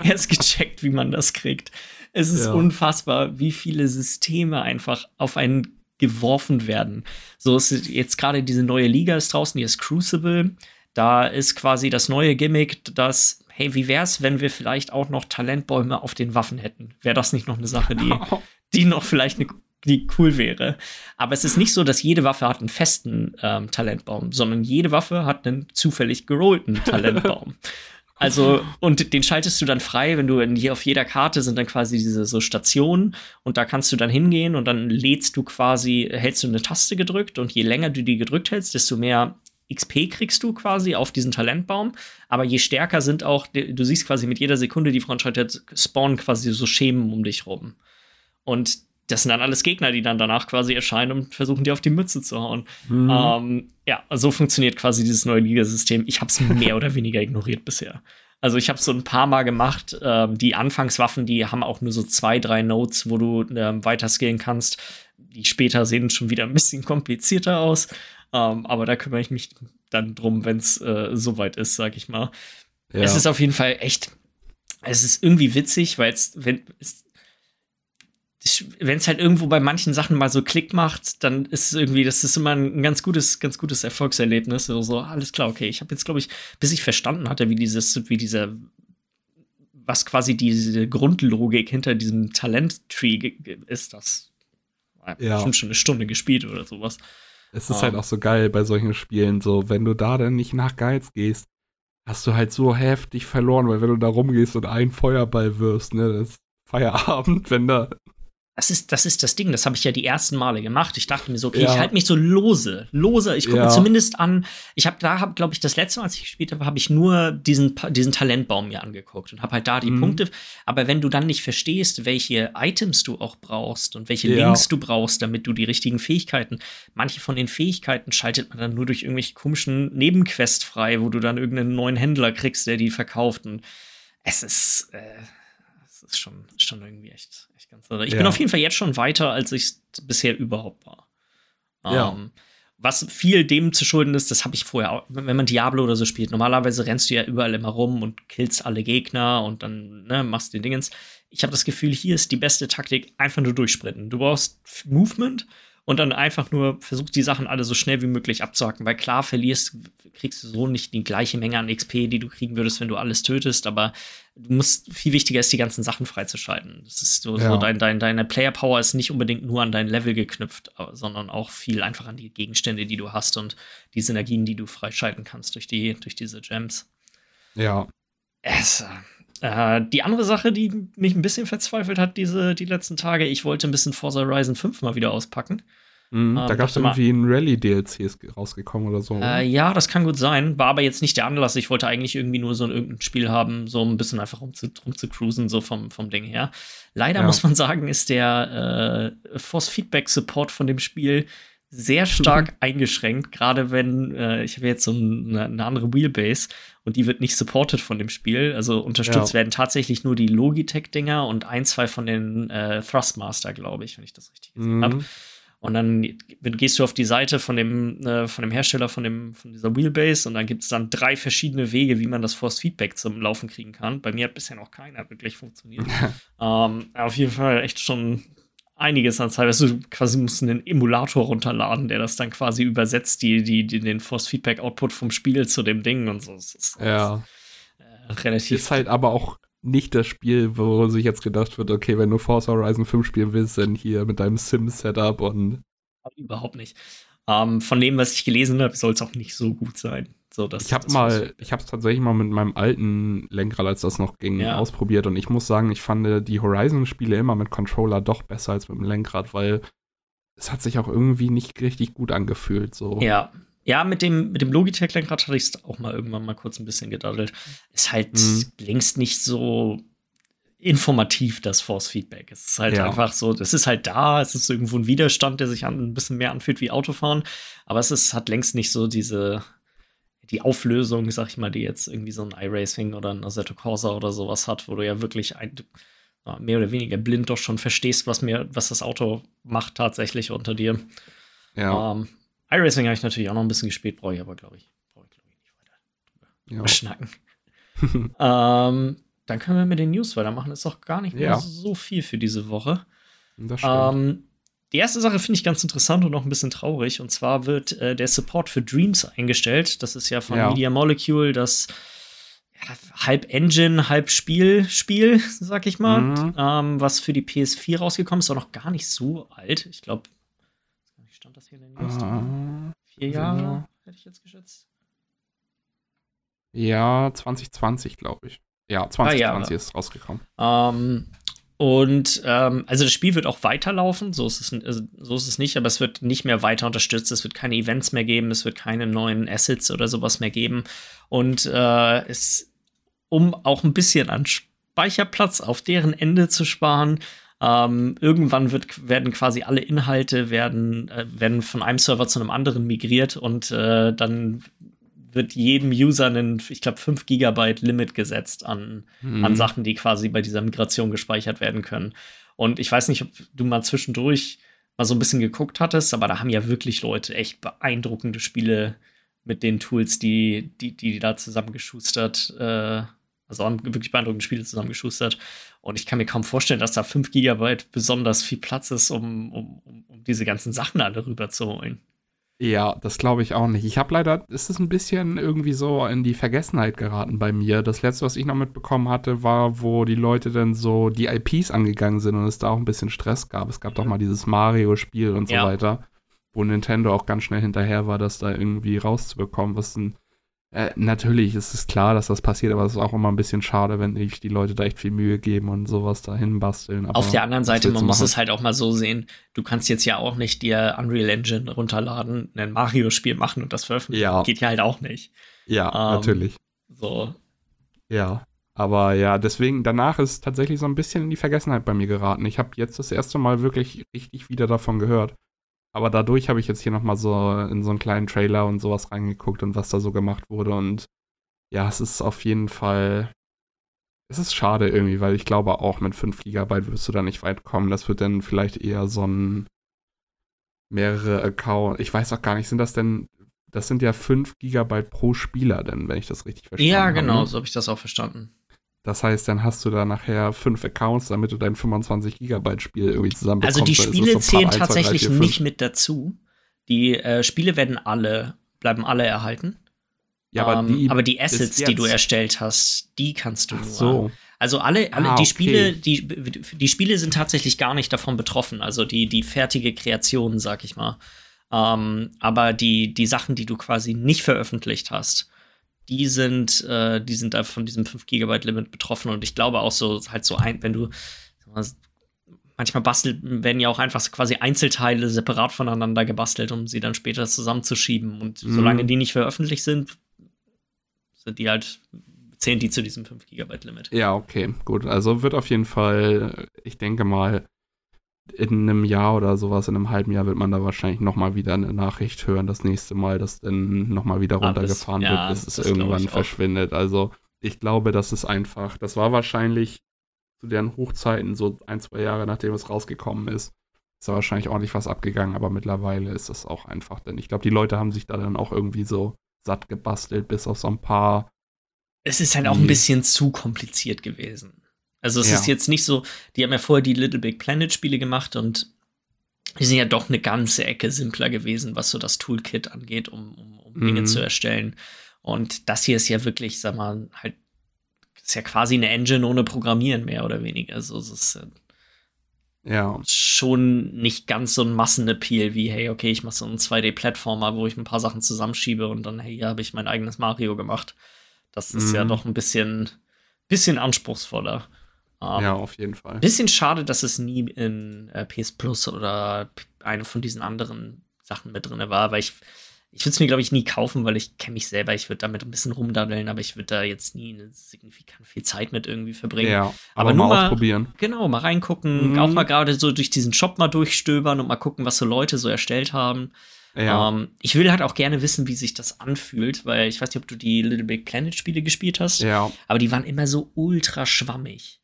erst gecheckt, wie man das kriegt. Es ist ja. unfassbar, wie viele Systeme einfach auf einen geworfen werden. So ist jetzt gerade diese neue Liga ist draußen, die ist Crucible. Da ist quasi das neue Gimmick, dass, hey, wie wär's, wenn wir vielleicht auch noch Talentbäume auf den Waffen hätten? Wäre das nicht noch eine Sache, die, die noch vielleicht eine, die cool wäre? Aber es ist nicht so, dass jede Waffe hat einen festen ähm, Talentbaum, sondern jede Waffe hat einen zufällig gerollten Talentbaum. Also, und den schaltest du dann frei, wenn du in, hier auf jeder Karte sind dann quasi diese so Stationen und da kannst du dann hingehen und dann lädst du quasi, hältst du eine Taste gedrückt und je länger du die gedrückt hältst, desto mehr XP kriegst du quasi auf diesen Talentbaum. Aber je stärker sind auch, du siehst quasi mit jeder Sekunde, die voranschreitet, spawnen quasi so Schemen um dich rum. Und das sind dann alles Gegner, die dann danach quasi erscheinen und versuchen, dir auf die Mütze zu hauen. Mhm. Ähm, ja, so funktioniert quasi dieses neue Ligasystem. Ich habe es mehr oder weniger ignoriert bisher. Also ich habe es so ein paar Mal gemacht. Ähm, die Anfangswaffen, die haben auch nur so zwei, drei Notes, wo du ähm, weiter skillen kannst. Die später sehen schon wieder ein bisschen komplizierter aus. Ähm, aber da kümmere ich mich dann drum, wenn es äh, soweit ist, sag ich mal. Ja. Es ist auf jeden Fall echt. Es ist irgendwie witzig, weil es, wenn es wenn es halt irgendwo bei manchen Sachen mal so Klick macht, dann ist es irgendwie, das ist immer ein ganz gutes, ganz gutes Erfolgserlebnis. So, so alles klar, okay. Ich habe jetzt, glaube ich, bis ich verstanden hatte, wie dieses, wie dieser, was quasi diese Grundlogik hinter diesem Talent-Tree ist, das ja. bestimmt schon eine Stunde gespielt oder sowas. Es ist um. halt ähm. auch so geil bei solchen Spielen, so, wenn du da dann nicht nach Geiz gehst, hast du halt so heftig verloren, weil wenn du da rumgehst und einen Feuerball wirst, ne, das ist Feierabend, wenn da das ist, das ist das Ding, das habe ich ja die ersten Male gemacht. Ich dachte mir so, okay, ja. ich halte mich so lose, lose. Ich gucke ja. mir zumindest an. Ich habe da, hab, glaube ich, das letzte Mal, als ich gespielt habe, habe ich nur diesen, diesen Talentbaum mir angeguckt und habe halt da die mhm. Punkte. Aber wenn du dann nicht verstehst, welche Items du auch brauchst und welche ja. Links du brauchst, damit du die richtigen Fähigkeiten, manche von den Fähigkeiten schaltet man dann nur durch irgendwelche komischen Nebenquests frei, wo du dann irgendeinen neuen Händler kriegst, der die verkauft. Und es ist, äh, es ist schon, schon irgendwie echt ganz irre. Ich ja. bin auf jeden Fall jetzt schon weiter, als ich bisher überhaupt war. Ja. Um, ähm, was viel dem zu schulden ist, das habe ich vorher auch, wenn man Diablo oder so spielt. Normalerweise rennst du ja überall immer rum und killst alle Gegner und dann ne, machst du den Dingens. Ich habe das Gefühl, hier ist die beste Taktik, einfach nur durchsprinten. Du brauchst Movement und dann einfach nur versuchst, die Sachen alle so schnell wie möglich abzuhacken. Weil klar, verlierst, kriegst du so nicht die gleiche Menge an XP, die du kriegen würdest, wenn du alles tötest, aber du musst, viel wichtiger ist, die ganzen Sachen freizuschalten. Das ist so, ja. so dein, dein, deine Player Power ist nicht unbedingt nur an dein Level geknüpft, sondern auch viel einfach an die Gegenstände, die du hast und die Synergien, die du freischalten kannst durch die, durch diese Gems. Ja. Es, äh, die andere Sache, die mich ein bisschen verzweifelt hat, diese, die letzten Tage, ich wollte ein bisschen Forza Horizon 5 mal wieder auspacken. Mhm, ähm, da gab es irgendwie ein Rally-DLC rausgekommen oder so. Äh, ja, das kann gut sein. War aber jetzt nicht der Anlass. Ich wollte eigentlich irgendwie nur so ein irgendein Spiel haben, so ein bisschen einfach rum zu, rum zu cruisen, so vom, vom Ding her. Leider ja. muss man sagen, ist der äh, Force Feedback Support von dem Spiel sehr stark eingeschränkt, gerade wenn äh, ich habe jetzt so eine, eine, andere Wheelbase und die wird nicht supported von dem Spiel. Also unterstützt ja. werden tatsächlich nur die Logitech-Dinger und ein, zwei von den äh, Thrustmaster, glaube ich, wenn ich das richtig gesehen mhm. habe. Und dann gehst du auf die Seite von dem, äh, von dem Hersteller von, dem, von dieser Wheelbase und dann gibt es dann drei verschiedene Wege, wie man das Force Feedback zum Laufen kriegen kann. Bei mir hat bisher noch keiner wirklich funktioniert. ähm, auf jeden Fall echt schon einiges an Zeit. Weißt du, quasi musst einen Emulator runterladen, der das dann quasi übersetzt, die, die, die den Force Feedback Output vom Spiel zu dem Ding und so. Das ist, ja. Äh, relativ. Ist halt aber auch nicht das Spiel, wo sich jetzt gedacht wird, okay, wenn du Forza Horizon 5 spielen willst, dann hier mit deinem Sim-Setup und. Überhaupt nicht. Ähm, von dem, was ich gelesen habe, soll es auch nicht so gut sein. So, dass, ich habe mal, ich habe es tatsächlich mal mit meinem alten Lenkrad, als das noch ging, ja. ausprobiert und ich muss sagen, ich fand die Horizon-Spiele immer mit Controller doch besser als mit dem Lenkrad, weil es hat sich auch irgendwie nicht richtig gut angefühlt. So. Ja, ja, mit dem, mit dem Logitech-Lenkrad hatte ich es auch mal irgendwann mal kurz ein bisschen gedaddelt. Ist halt mhm. längst nicht so informativ, das Force-Feedback. Es ist halt ja. einfach so, es ist halt da, es ist irgendwo ein Widerstand, der sich an, ein bisschen mehr anfühlt wie Autofahren, aber es ist, hat längst nicht so diese, die Auflösung, sag ich mal, die jetzt irgendwie so ein iRacing oder ein Assetto Corsa oder sowas hat, wo du ja wirklich ein, mehr oder weniger blind doch schon verstehst, was mir, was das Auto macht tatsächlich unter dir. Ja. Ähm, iRacing habe ich natürlich auch noch ein bisschen gespielt, brauche ich aber, glaube ich, brauche ich, glaube ich, nicht weiter drüber schnacken. ähm, dann können wir mit den News weitermachen. Ist doch gar nicht mehr ja. so viel für diese Woche. Ähm, die erste Sache finde ich ganz interessant und auch ein bisschen traurig. Und zwar wird äh, der Support für Dreams eingestellt. Das ist ja von ja. Media Molecule das ja, halb Engine, halb Spiel, Spiel, sag ich mal. Mhm. Ähm, was für die PS4 rausgekommen ist, auch noch gar nicht so alt. Ich glaube, stand das hier in den News? Uh, Vier Jahre, ja. hätte ich jetzt geschätzt. Ja, 2020, glaube ich. Ja, 2020 ist rausgekommen. Ähm, und ähm, also das Spiel wird auch weiterlaufen, so ist, es, also, so ist es nicht, aber es wird nicht mehr weiter unterstützt, es wird keine Events mehr geben, es wird keine neuen Assets oder sowas mehr geben. Und äh, es, um auch ein bisschen an Speicherplatz auf deren Ende zu sparen, ähm, irgendwann wird, werden quasi alle Inhalte werden, äh, werden von einem Server zu einem anderen migriert und äh, dann wird jedem User ein, ich glaube, 5 Gigabyte Limit gesetzt an, mhm. an Sachen, die quasi bei dieser Migration gespeichert werden können. Und ich weiß nicht, ob du mal zwischendurch mal so ein bisschen geguckt hattest, aber da haben ja wirklich Leute echt beeindruckende Spiele mit den Tools, die die, die da zusammengeschustert äh, also haben wirklich beeindruckende Spiele zusammengeschustert. Und ich kann mir kaum vorstellen, dass da 5 GB besonders viel Platz ist, um, um, um diese ganzen Sachen alle rüberzuholen. Ja, das glaube ich auch nicht. Ich habe leider, ist es ein bisschen irgendwie so in die Vergessenheit geraten bei mir. Das letzte, was ich noch mitbekommen hatte, war, wo die Leute dann so die IPs angegangen sind und es da auch ein bisschen Stress gab. Es gab doch mal dieses Mario-Spiel und so ja. weiter, wo Nintendo auch ganz schnell hinterher war, das da irgendwie rauszubekommen, was ein Äh, natürlich ist es klar, dass das passiert, aber es ist auch immer ein bisschen schade, wenn sich die Leute da echt viel Mühe geben und sowas dahin basteln. Aber Auf der anderen Seite, man muss es halt auch mal so sehen, du kannst jetzt ja auch nicht dir Unreal Engine runterladen, ein Mario-Spiel machen und das veröffentlichen. Ja. Geht ja halt auch nicht. Ja, ähm, natürlich. So. Ja. Aber ja, deswegen, danach ist tatsächlich so ein bisschen in die Vergessenheit bei mir geraten. Ich habe jetzt das erste Mal wirklich richtig wieder davon gehört. Aber dadurch habe ich jetzt hier nochmal so in so einen kleinen Trailer und sowas reingeguckt und was da so gemacht wurde. Und ja, es ist auf jeden Fall. Es ist schade irgendwie, weil ich glaube auch mit 5 GB wirst du da nicht weit kommen. Das wird dann vielleicht eher so ein mehrere Accounts. Ich weiß auch gar nicht, sind das denn. Das sind ja 5 GB pro Spieler, denn, wenn ich das richtig verstanden habe. Ja, genau, habe. so habe ich das auch verstanden. Das heißt, dann hast du da nachher fünf Accounts, damit du dein 25 Gigabyte Spiel irgendwie zusammen Also die Spiele so zählen 1, tatsächlich 2, 3, 4, nicht mit dazu. Die äh, Spiele werden alle, bleiben alle erhalten. Ja, aber, um, die, ähm, aber die Assets, die du erstellt hast, die kannst du Ach nur. So. Also alle, alle ah, die okay. Spiele, die, die Spiele sind tatsächlich gar nicht davon betroffen. Also die, die fertige Kreation, sag ich mal. Um, ähm, aber die, die Sachen, die du quasi nicht veröffentlicht hast, die sind, äh, die sind da von diesem 5 Gigabyte Limit betroffen und ich glaube auch so, halt so ein, wenn du manchmal bastelt, werden ja auch einfach quasi Einzelteile separat voneinander gebastelt, um sie dann später zusammenzuschieben. Und mhm. solange die nicht veröffentlicht sind, sind die halt, zählen die zu diesem 5 Gigabyte Limit. Ja, okay, gut. Also wird auf jeden Fall, ich denke mal, in einem Jahr oder sowas, in einem halben Jahr wird man da wahrscheinlich nochmal wieder eine Nachricht hören, das nächste Mal, dass dann nochmal wieder runtergefahren ah, das, wird, bis ja, es irgendwann verschwindet. Also ich glaube, das ist einfach, das war wahrscheinlich zu deren Hochzeiten, so ein, zwei Jahre nachdem es rausgekommen ist, ist da wahrscheinlich ordentlich was abgegangen, aber mittlerweile ist das auch einfach, denn ich glaube, die Leute haben sich da dann auch irgendwie so satt gebastelt, bis auf so ein paar. Es ist halt auch ein bisschen zu kompliziert gewesen. Also es ja. ist jetzt nicht so, die haben ja vorher die Little Big Planet Spiele gemacht und die sind ja doch eine ganze Ecke simpler gewesen, was so das Toolkit angeht, um, um, um mhm. Dinge zu erstellen. Und das hier ist ja wirklich, sag mal, halt, ist ja quasi eine Engine ohne Programmieren, mehr oder weniger. Also es ist äh, ja. schon nicht ganz so ein Massenappeal wie, hey, okay, ich mache so einen 2D-Plattformer, wo ich ein paar Sachen zusammenschiebe und dann, hey, hier habe ich mein eigenes Mario gemacht. Das ist mhm. ja doch ein bisschen, bisschen anspruchsvoller. Um, ja, auf jeden Fall. Bisschen schade, dass es nie in äh, PS Plus oder eine von diesen anderen Sachen mit drin war, weil ich, ich würde es mir, glaube ich, nie kaufen, weil ich kenne mich selber, ich würde damit ein bisschen rumdaddeln, aber ich würde da jetzt nie signifikant viel Zeit mit irgendwie verbringen. Ja, aber, aber nur mal ausprobieren. Genau, mal reingucken, mhm. auch mal gerade so durch diesen Shop mal durchstöbern und mal gucken, was so Leute so erstellt haben. Ja. Um, ähm, ich will halt auch gerne wissen, wie sich das anfühlt, weil ich weiß nicht, ob du die Little Big Planet Spiele gespielt hast. Ja. Aber die waren immer so ultra schwammig.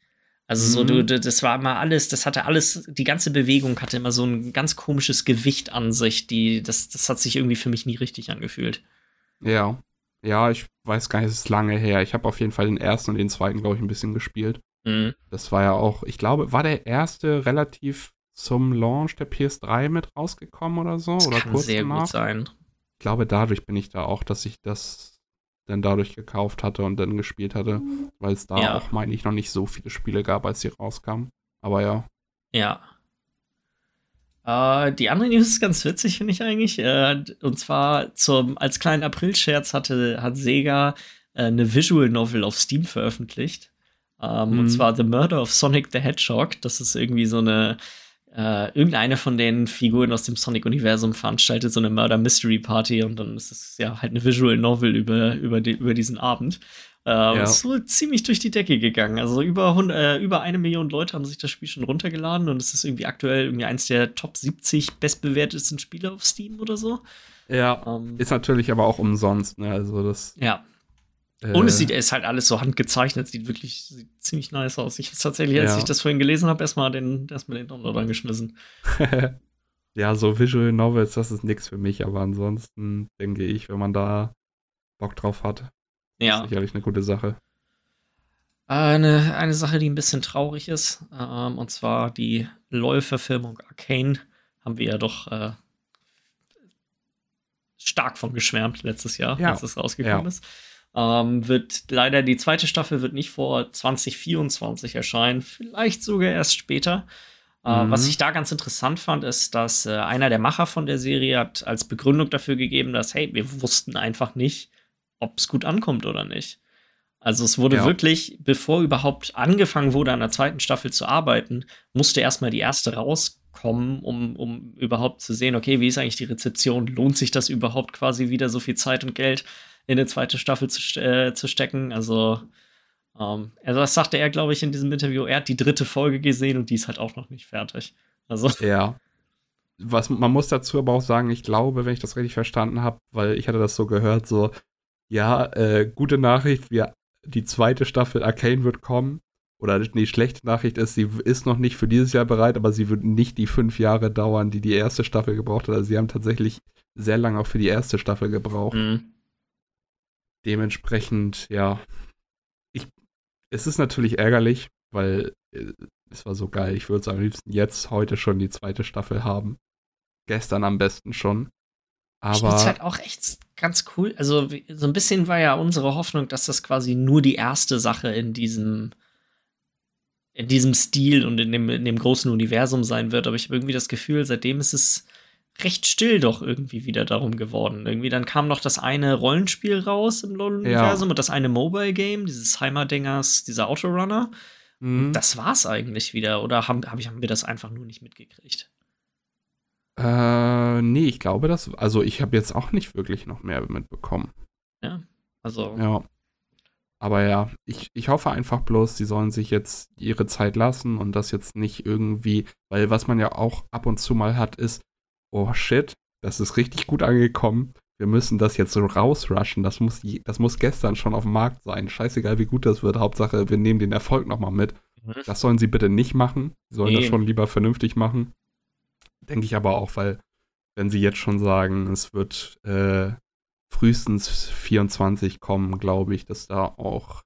Also so, du, mhm. das war immer alles, das hatte alles, die ganze Bewegung hatte immer so ein ganz komisches Gewicht an sich, die, das, das hat sich irgendwie für mich nie richtig angefühlt. Ja. Ja, ich weiß gar nicht, es ist lange her. Ich habe auf jeden Fall den ersten und den zweiten, glaube ich, ein bisschen gespielt. Mhm. Das war ja auch, ich glaube, war der erste relativ zum Launch der PS3 mit rausgekommen oder so? Das oder kann kurz sehr danach? gut sein. Ich glaube, dadurch bin ich da auch, dass ich das dann dadurch gekauft hatte und dann gespielt hatte, weil es da ja. auch, meine ich, noch nicht so viele Spiele gab, als sie rauskamen. Aber ja. Ja. Äh, die andere News ist ganz witzig, finde ich eigentlich. Äh, und zwar zum, als kleinen April-Scherz hatte, hat Sega äh, eine Visual Novel auf Steam veröffentlicht. Ähm, mhm. Und zwar The Murder of Sonic the Hedgehog. Das ist irgendwie so eine äh, irgendeine von den Figuren aus dem Sonic-Universum veranstaltet so eine Murder Mystery Party und dann ist es ja halt eine Visual Novel über, über, die, über diesen Abend. Äh, ja. Ist wohl ziemlich durch die Decke gegangen. Also über, 100, äh, über eine Million Leute haben sich das Spiel schon runtergeladen und es ist irgendwie aktuell irgendwie eins der Top 70 bestbewertesten Spiele auf Steam oder so. Ja, ähm, ist natürlich aber auch umsonst, ne? Also das. Ja, und es sieht, es ist halt alles so handgezeichnet, sieht wirklich sieht ziemlich nice aus. Ich habe tatsächlich, als ja. ich das vorhin gelesen habe, erstmal den, erstmal den Download angeschmissen. ja, so Visual Novels, das ist nichts für mich, aber ansonsten denke ich, wenn man da Bock drauf hat, ja. ist sicherlich eine gute Sache. Eine, eine Sache, die ein bisschen traurig ist, ähm, und zwar die LOL-Verfilmung Arcane, haben wir ja doch äh, stark von geschwärmt letztes Jahr, ja. als es rausgekommen ja. ist. Ähm, wird leider die zweite Staffel wird nicht vor 2024 erscheinen, vielleicht sogar erst später. Äh, mhm. Was ich da ganz interessant fand, ist, dass äh, einer der Macher von der Serie hat als Begründung dafür gegeben, dass, hey, wir wussten einfach nicht, ob es gut ankommt oder nicht. Also es wurde ja. wirklich, bevor überhaupt angefangen wurde, an der zweiten Staffel zu arbeiten, musste erstmal die erste rauskommen, um, um überhaupt zu sehen, okay, wie ist eigentlich die Rezeption? Lohnt sich das überhaupt quasi wieder so viel Zeit und Geld in eine zweite Staffel zu, äh, zu stecken? Also, ähm, also das sagte er, glaube ich, in diesem Interview. Er hat die dritte Folge gesehen und die ist halt auch noch nicht fertig. Also. Ja. Was, man muss dazu aber auch sagen, ich glaube, wenn ich das richtig verstanden habe, weil ich hatte das so gehört, so, ja, äh, gute Nachricht, wir die zweite Staffel Arcane wird kommen. Oder die schlechte Nachricht ist, sie ist noch nicht für dieses Jahr bereit, aber sie wird nicht die fünf Jahre dauern, die die erste Staffel gebraucht hat. Also sie haben tatsächlich sehr lange auch für die erste Staffel gebraucht. Mhm. Dementsprechend, ja. Ich, es ist natürlich ärgerlich, weil äh, es war so geil. Ich würde es am liebsten jetzt, heute schon die zweite Staffel haben. Gestern am besten schon. Aber ich halt auch echt ganz cool. Also, so ein bisschen war ja unsere Hoffnung, dass das quasi nur die erste Sache in diesem, in diesem Stil und in dem, in dem großen Universum sein wird. Aber ich habe irgendwie das Gefühl, seitdem ist es recht still doch irgendwie wieder darum geworden. Irgendwie dann kam noch das eine Rollenspiel raus im LoL-Universum ja. und das eine Mobile-Game, dieses Heimerdingers, dieser Autorunner. Mhm. Das war's eigentlich wieder. Oder haben, hab ich, haben wir das einfach nur nicht mitgekriegt? Äh, nee, ich glaube, das. Also, ich habe jetzt auch nicht wirklich noch mehr mitbekommen. Ja, also. Ja. Aber ja, ich, ich hoffe einfach bloß, sie sollen sich jetzt ihre Zeit lassen und das jetzt nicht irgendwie, weil was man ja auch ab und zu mal hat, ist, oh shit, das ist richtig gut angekommen. Wir müssen das jetzt so rausrushen. Das muss, das muss gestern schon auf dem Markt sein. Scheißegal, wie gut das wird. Hauptsache, wir nehmen den Erfolg nochmal mit. Mhm. Das sollen sie bitte nicht machen. Sie sollen nee. das schon lieber vernünftig machen. Denke ich aber auch, weil wenn sie jetzt schon sagen, es wird äh, frühestens 24 kommen, glaube ich, dass da auch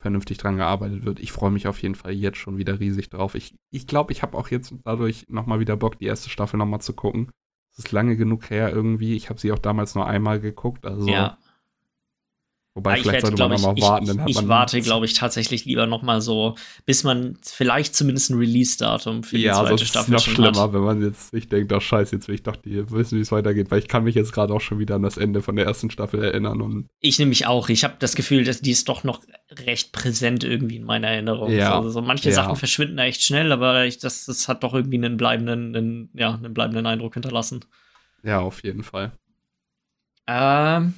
vernünftig dran gearbeitet wird. Ich freue mich auf jeden Fall jetzt schon wieder riesig drauf. Ich glaube, ich, glaub, ich habe auch jetzt dadurch nochmal wieder Bock, die erste Staffel nochmal zu gucken. Es ist lange genug her irgendwie. Ich habe sie auch damals nur einmal geguckt. Also ja. Wobei, ja, vielleicht sollte man noch mal warten. Dann hat ich, man ich warte, glaube ich, tatsächlich lieber noch mal so, bis man vielleicht zumindest ein Release-Datum für die ja, zweite Staffel hat. Ja, ist noch schlimmer, hat. wenn man jetzt nicht denkt, ach scheiße, jetzt will ich doch die, wissen, wie es weitergeht. Weil ich kann mich jetzt gerade auch schon wieder an das Ende von der ersten Staffel erinnern. Und ich nehme mich auch. Ich habe das Gefühl, dass die ist doch noch recht präsent irgendwie in meiner Erinnerung. Ja. Also so manche ja. Sachen verschwinden echt schnell, aber ich, das, das hat doch irgendwie einen bleibenden, einen, ja, einen bleibenden Eindruck hinterlassen. Ja, auf jeden Fall. Ähm,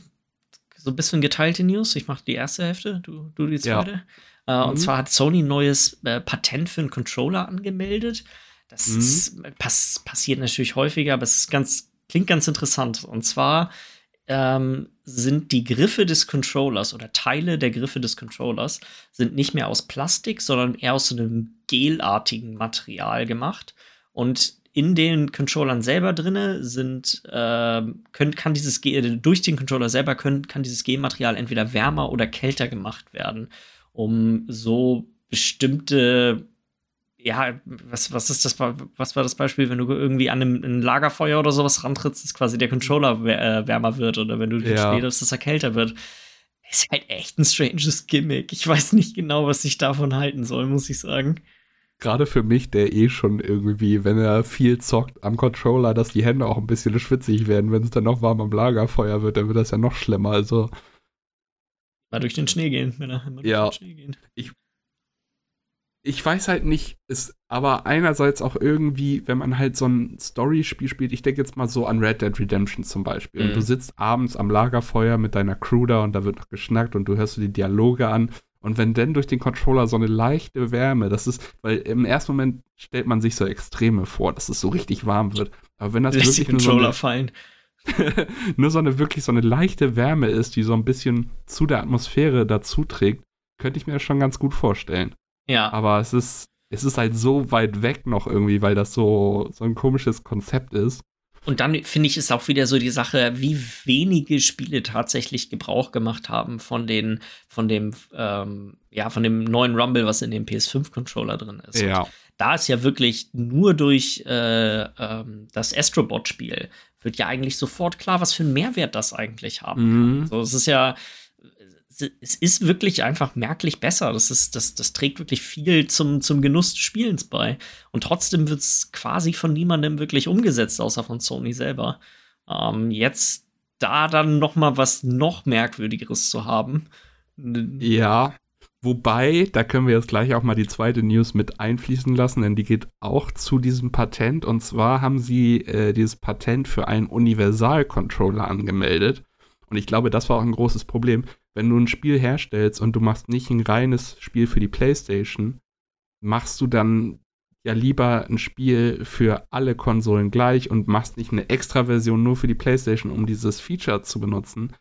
so ein bisschen geteilte News. Ich mache die erste Hälfte, du, du die zweite. Ja. Äh, mhm. Und zwar hat Sony ein neues äh, Patent für einen Controller angemeldet. Das mhm. ist, pass, passiert natürlich häufiger, aber es ist ganz, klingt ganz interessant. Und zwar ähm, sind die Griffe des Controllers oder Teile der Griffe des Controllers sind nicht mehr aus Plastik, sondern eher aus so einem gelartigen Material gemacht. Und in den Controllern selber drinne sind, äh, können, kann dieses G durch den Controller selber können, kann dieses G-Material entweder wärmer oder kälter gemacht werden, um so bestimmte ja, was, was ist das, was war das Beispiel, wenn du irgendwie an einem, einem Lagerfeuer oder sowas rantrittst, dass quasi der Controller äh, wärmer wird oder wenn du den ja. Schnee, dass er kälter wird. Ist halt echt ein stranges Gimmick. Ich weiß nicht genau, was ich davon halten soll, muss ich sagen gerade für mich, der eh schon irgendwie, wenn er viel zockt am Controller, dass die Hände auch ein bisschen schwitzig werden, wenn es dann noch warm am Lagerfeuer wird, dann wird das ja noch schlimmer. Also. Mal durch den Schnee gehen, wenn er mal ja, durch den Schnee gehen. Ich, ich weiß halt nicht, ist aber einerseits auch irgendwie, wenn man halt so ein Story-Spiel spielt, ich denke jetzt mal so an Red Dead Redemption zum Beispiel, mhm. und du sitzt abends am Lagerfeuer mit deiner Crew da und da wird noch geschnackt und du hörst dir die Dialoge an und wenn denn durch den Controller so eine leichte Wärme, das ist, weil im ersten Moment stellt man sich so Extreme vor, dass es so richtig warm wird. Aber wenn das Lässt wirklich die Controller nur so eine, fallen. nur so eine wirklich so eine leichte Wärme ist, die so ein bisschen zu der Atmosphäre dazu trägt, könnte ich mir das schon ganz gut vorstellen. Ja. Aber es ist, es ist halt so weit weg noch irgendwie, weil das so, so ein komisches Konzept ist. Und dann finde ich, ist auch wieder so die Sache, wie wenige Spiele tatsächlich Gebrauch gemacht haben von den, von dem, ähm, ja, von dem neuen Rumble, was in dem PS5-Controller drin ist. Ja. Und da ist ja wirklich nur durch äh, ähm, das Astrobot-Spiel wird ja eigentlich sofort klar, was für einen Mehrwert das eigentlich haben kann. Mhm. So, es ist ja, es ist wirklich einfach merklich besser. Das, ist, das, das trägt wirklich viel zum, zum Genuss des Spielens bei. Und trotzdem wird es quasi von niemandem wirklich umgesetzt, außer von Sony selber. Ähm, jetzt da dann noch mal was noch merkwürdigeres zu haben. Ja, wobei, da können wir jetzt gleich auch mal die zweite News mit einfließen lassen, denn die geht auch zu diesem Patent. Und zwar haben sie äh, dieses Patent für einen Universal-Controller angemeldet. Und ich glaube, das war auch ein großes Problem. Wenn du ein Spiel herstellst und du machst nicht ein reines Spiel für die PlayStation, machst du dann ja lieber ein Spiel für alle Konsolen gleich und machst nicht eine extra Version nur für die PlayStation, um dieses Feature zu benutzen.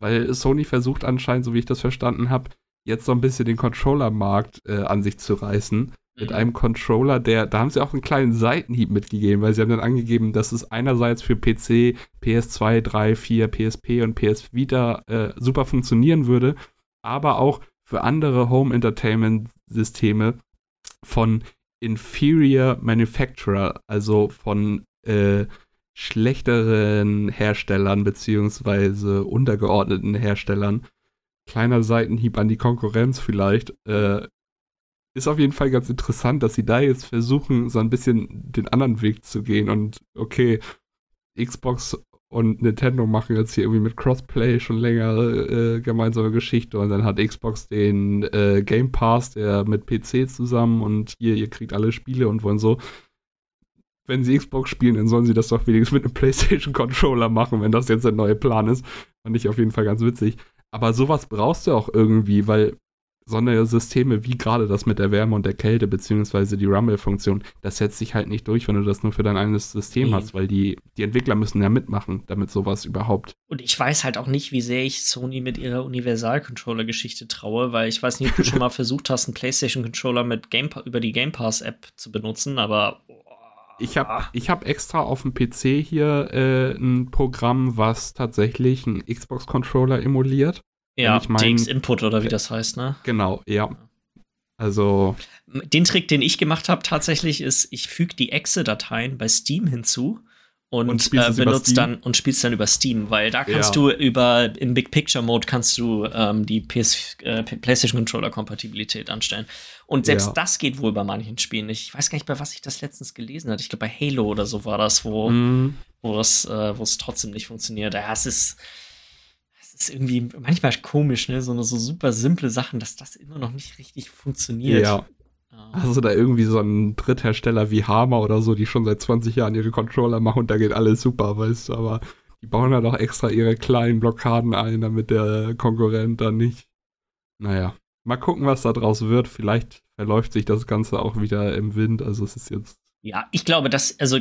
Weil Sony versucht anscheinend, so wie ich das verstanden habe, jetzt so ein bisschen den Controller-Markt äh, an sich zu reißen. Mhm. Mit einem Controller, der, da haben sie auch einen kleinen Seitenhieb mitgegeben, weil sie haben dann angegeben, dass es einerseits für PC, PS2, 3, 4, PSP und PS Vita äh, super funktionieren würde, aber auch für andere Home Entertainment Systeme von inferior manufacturer, also von äh, schlechteren Herstellern beziehungsweise untergeordneten Herstellern. Kleiner Seitenhieb an die Konkurrenz vielleicht. Äh, ist auf jeden Fall ganz interessant, dass sie da jetzt versuchen, so ein bisschen den anderen Weg zu gehen und okay, Xbox und Nintendo machen jetzt hier irgendwie mit Crossplay schon längere äh, gemeinsame Geschichte und dann hat Xbox den äh, Game Pass, der mit PC zusammen und hier, ihr kriegt alle Spiele und wollen so. Wenn sie Xbox spielen, dann sollen sie das doch wenigstens mit einem PlayStation-Controller machen, wenn das jetzt der neue Plan ist. Fand ich auf jeden Fall ganz witzig. Aber sowas brauchst du auch irgendwie, weil sondern Systeme wie gerade das mit der Wärme und der Kälte, beziehungsweise die Rumble-Funktion, das setzt sich halt nicht durch, wenn du das nur für dein eigenes System nee. hast, weil die, die Entwickler müssen ja mitmachen, damit sowas überhaupt. Und ich weiß halt auch nicht, wie sehr ich Sony mit ihrer Universal-Controller-Geschichte traue, weil ich weiß nicht, ob du schon mal versucht hast, einen PlayStation-Controller mit Game über die Game Pass-App zu benutzen, aber. Ich habe ich hab extra auf dem PC hier äh, ein Programm, was tatsächlich einen Xbox-Controller emuliert. Ja, ich mein, Input oder wie das heißt, ne? Genau, ja. Also. Den Trick, den ich gemacht habe tatsächlich, ist, ich füge die Exe-Dateien bei Steam hinzu und, und äh, benutzt dann und spielst dann über Steam, weil da kannst ja. du über im Big Picture Mode kannst du ähm, die PS, äh, PlayStation Controller Kompatibilität anstellen. Und selbst ja. das geht wohl bei manchen Spielen nicht. Ich weiß gar nicht, bei was ich das letztens gelesen hatte. Ich glaube bei Halo oder so war das, wo mm. wo es äh, wo es trotzdem nicht funktioniert. Ja, es ist ist irgendwie manchmal komisch, ne? So, so super simple Sachen, dass das immer noch nicht richtig funktioniert. Ja. Also da irgendwie so ein Dritthersteller wie Hammer oder so, die schon seit 20 Jahren ihre Controller machen und da geht alles super, weißt du, aber die bauen halt auch extra ihre kleinen Blockaden ein, damit der Konkurrent dann nicht. Naja, mal gucken, was da draus wird. Vielleicht verläuft sich das Ganze auch wieder im Wind. Also es ist jetzt ja, ich glaube, dass, also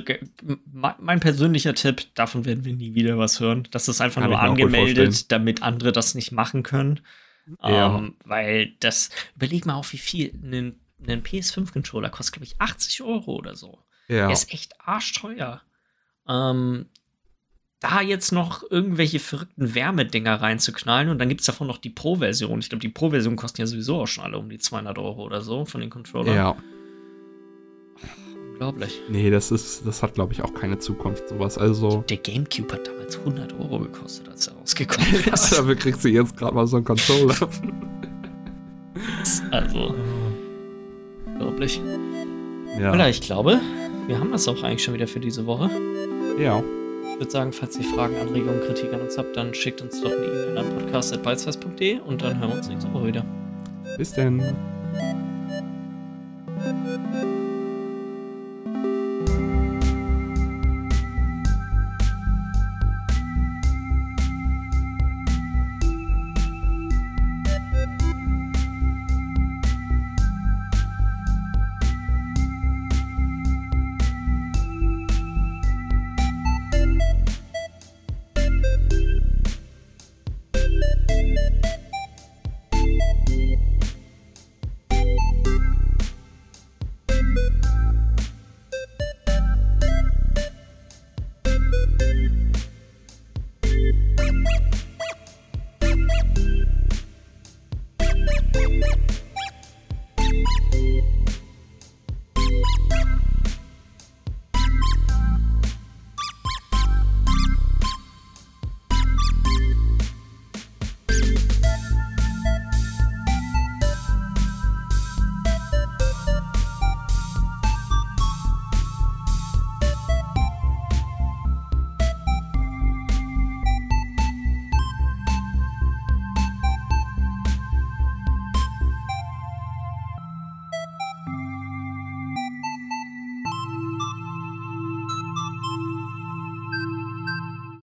mein persönlicher Tipp, davon werden wir nie wieder was hören. Das ist einfach Kann nur angemeldet, damit andere das nicht machen können. Ja. Ähm, weil das, überleg mal auch, wie viel ein, ein PS5-Controller kostet, glaube ich, 80 Euro oder so. Ja. Der ist echt arschteuer. Ähm, da jetzt noch irgendwelche verrückten Wärmedinger reinzuknallen und dann gibt es davon noch die Pro-Version. Ich glaube, die Pro-Version kosten ja sowieso auch schon alle um die 200 Euro oder so von den Controllern. Ja. Unglaublich. Nee, das ist, das hat, glaube ich, auch keine Zukunft, sowas. Also. Der Gamecube hat damals 100 Euro gekostet, als er rausgekommen ist. Dafür kriegst du jetzt gerade mal so einen Controller. also. Unglaublich. Ja. Oder ich glaube, wir haben das auch eigentlich schon wieder für diese Woche. Ja. Ich würde sagen, falls ihr Fragen, Anregungen, Kritik an uns habt, dann schickt uns doch eine E-Mail an podcast.beizweis.de und dann hören wir uns nächste Woche wieder. Bis denn.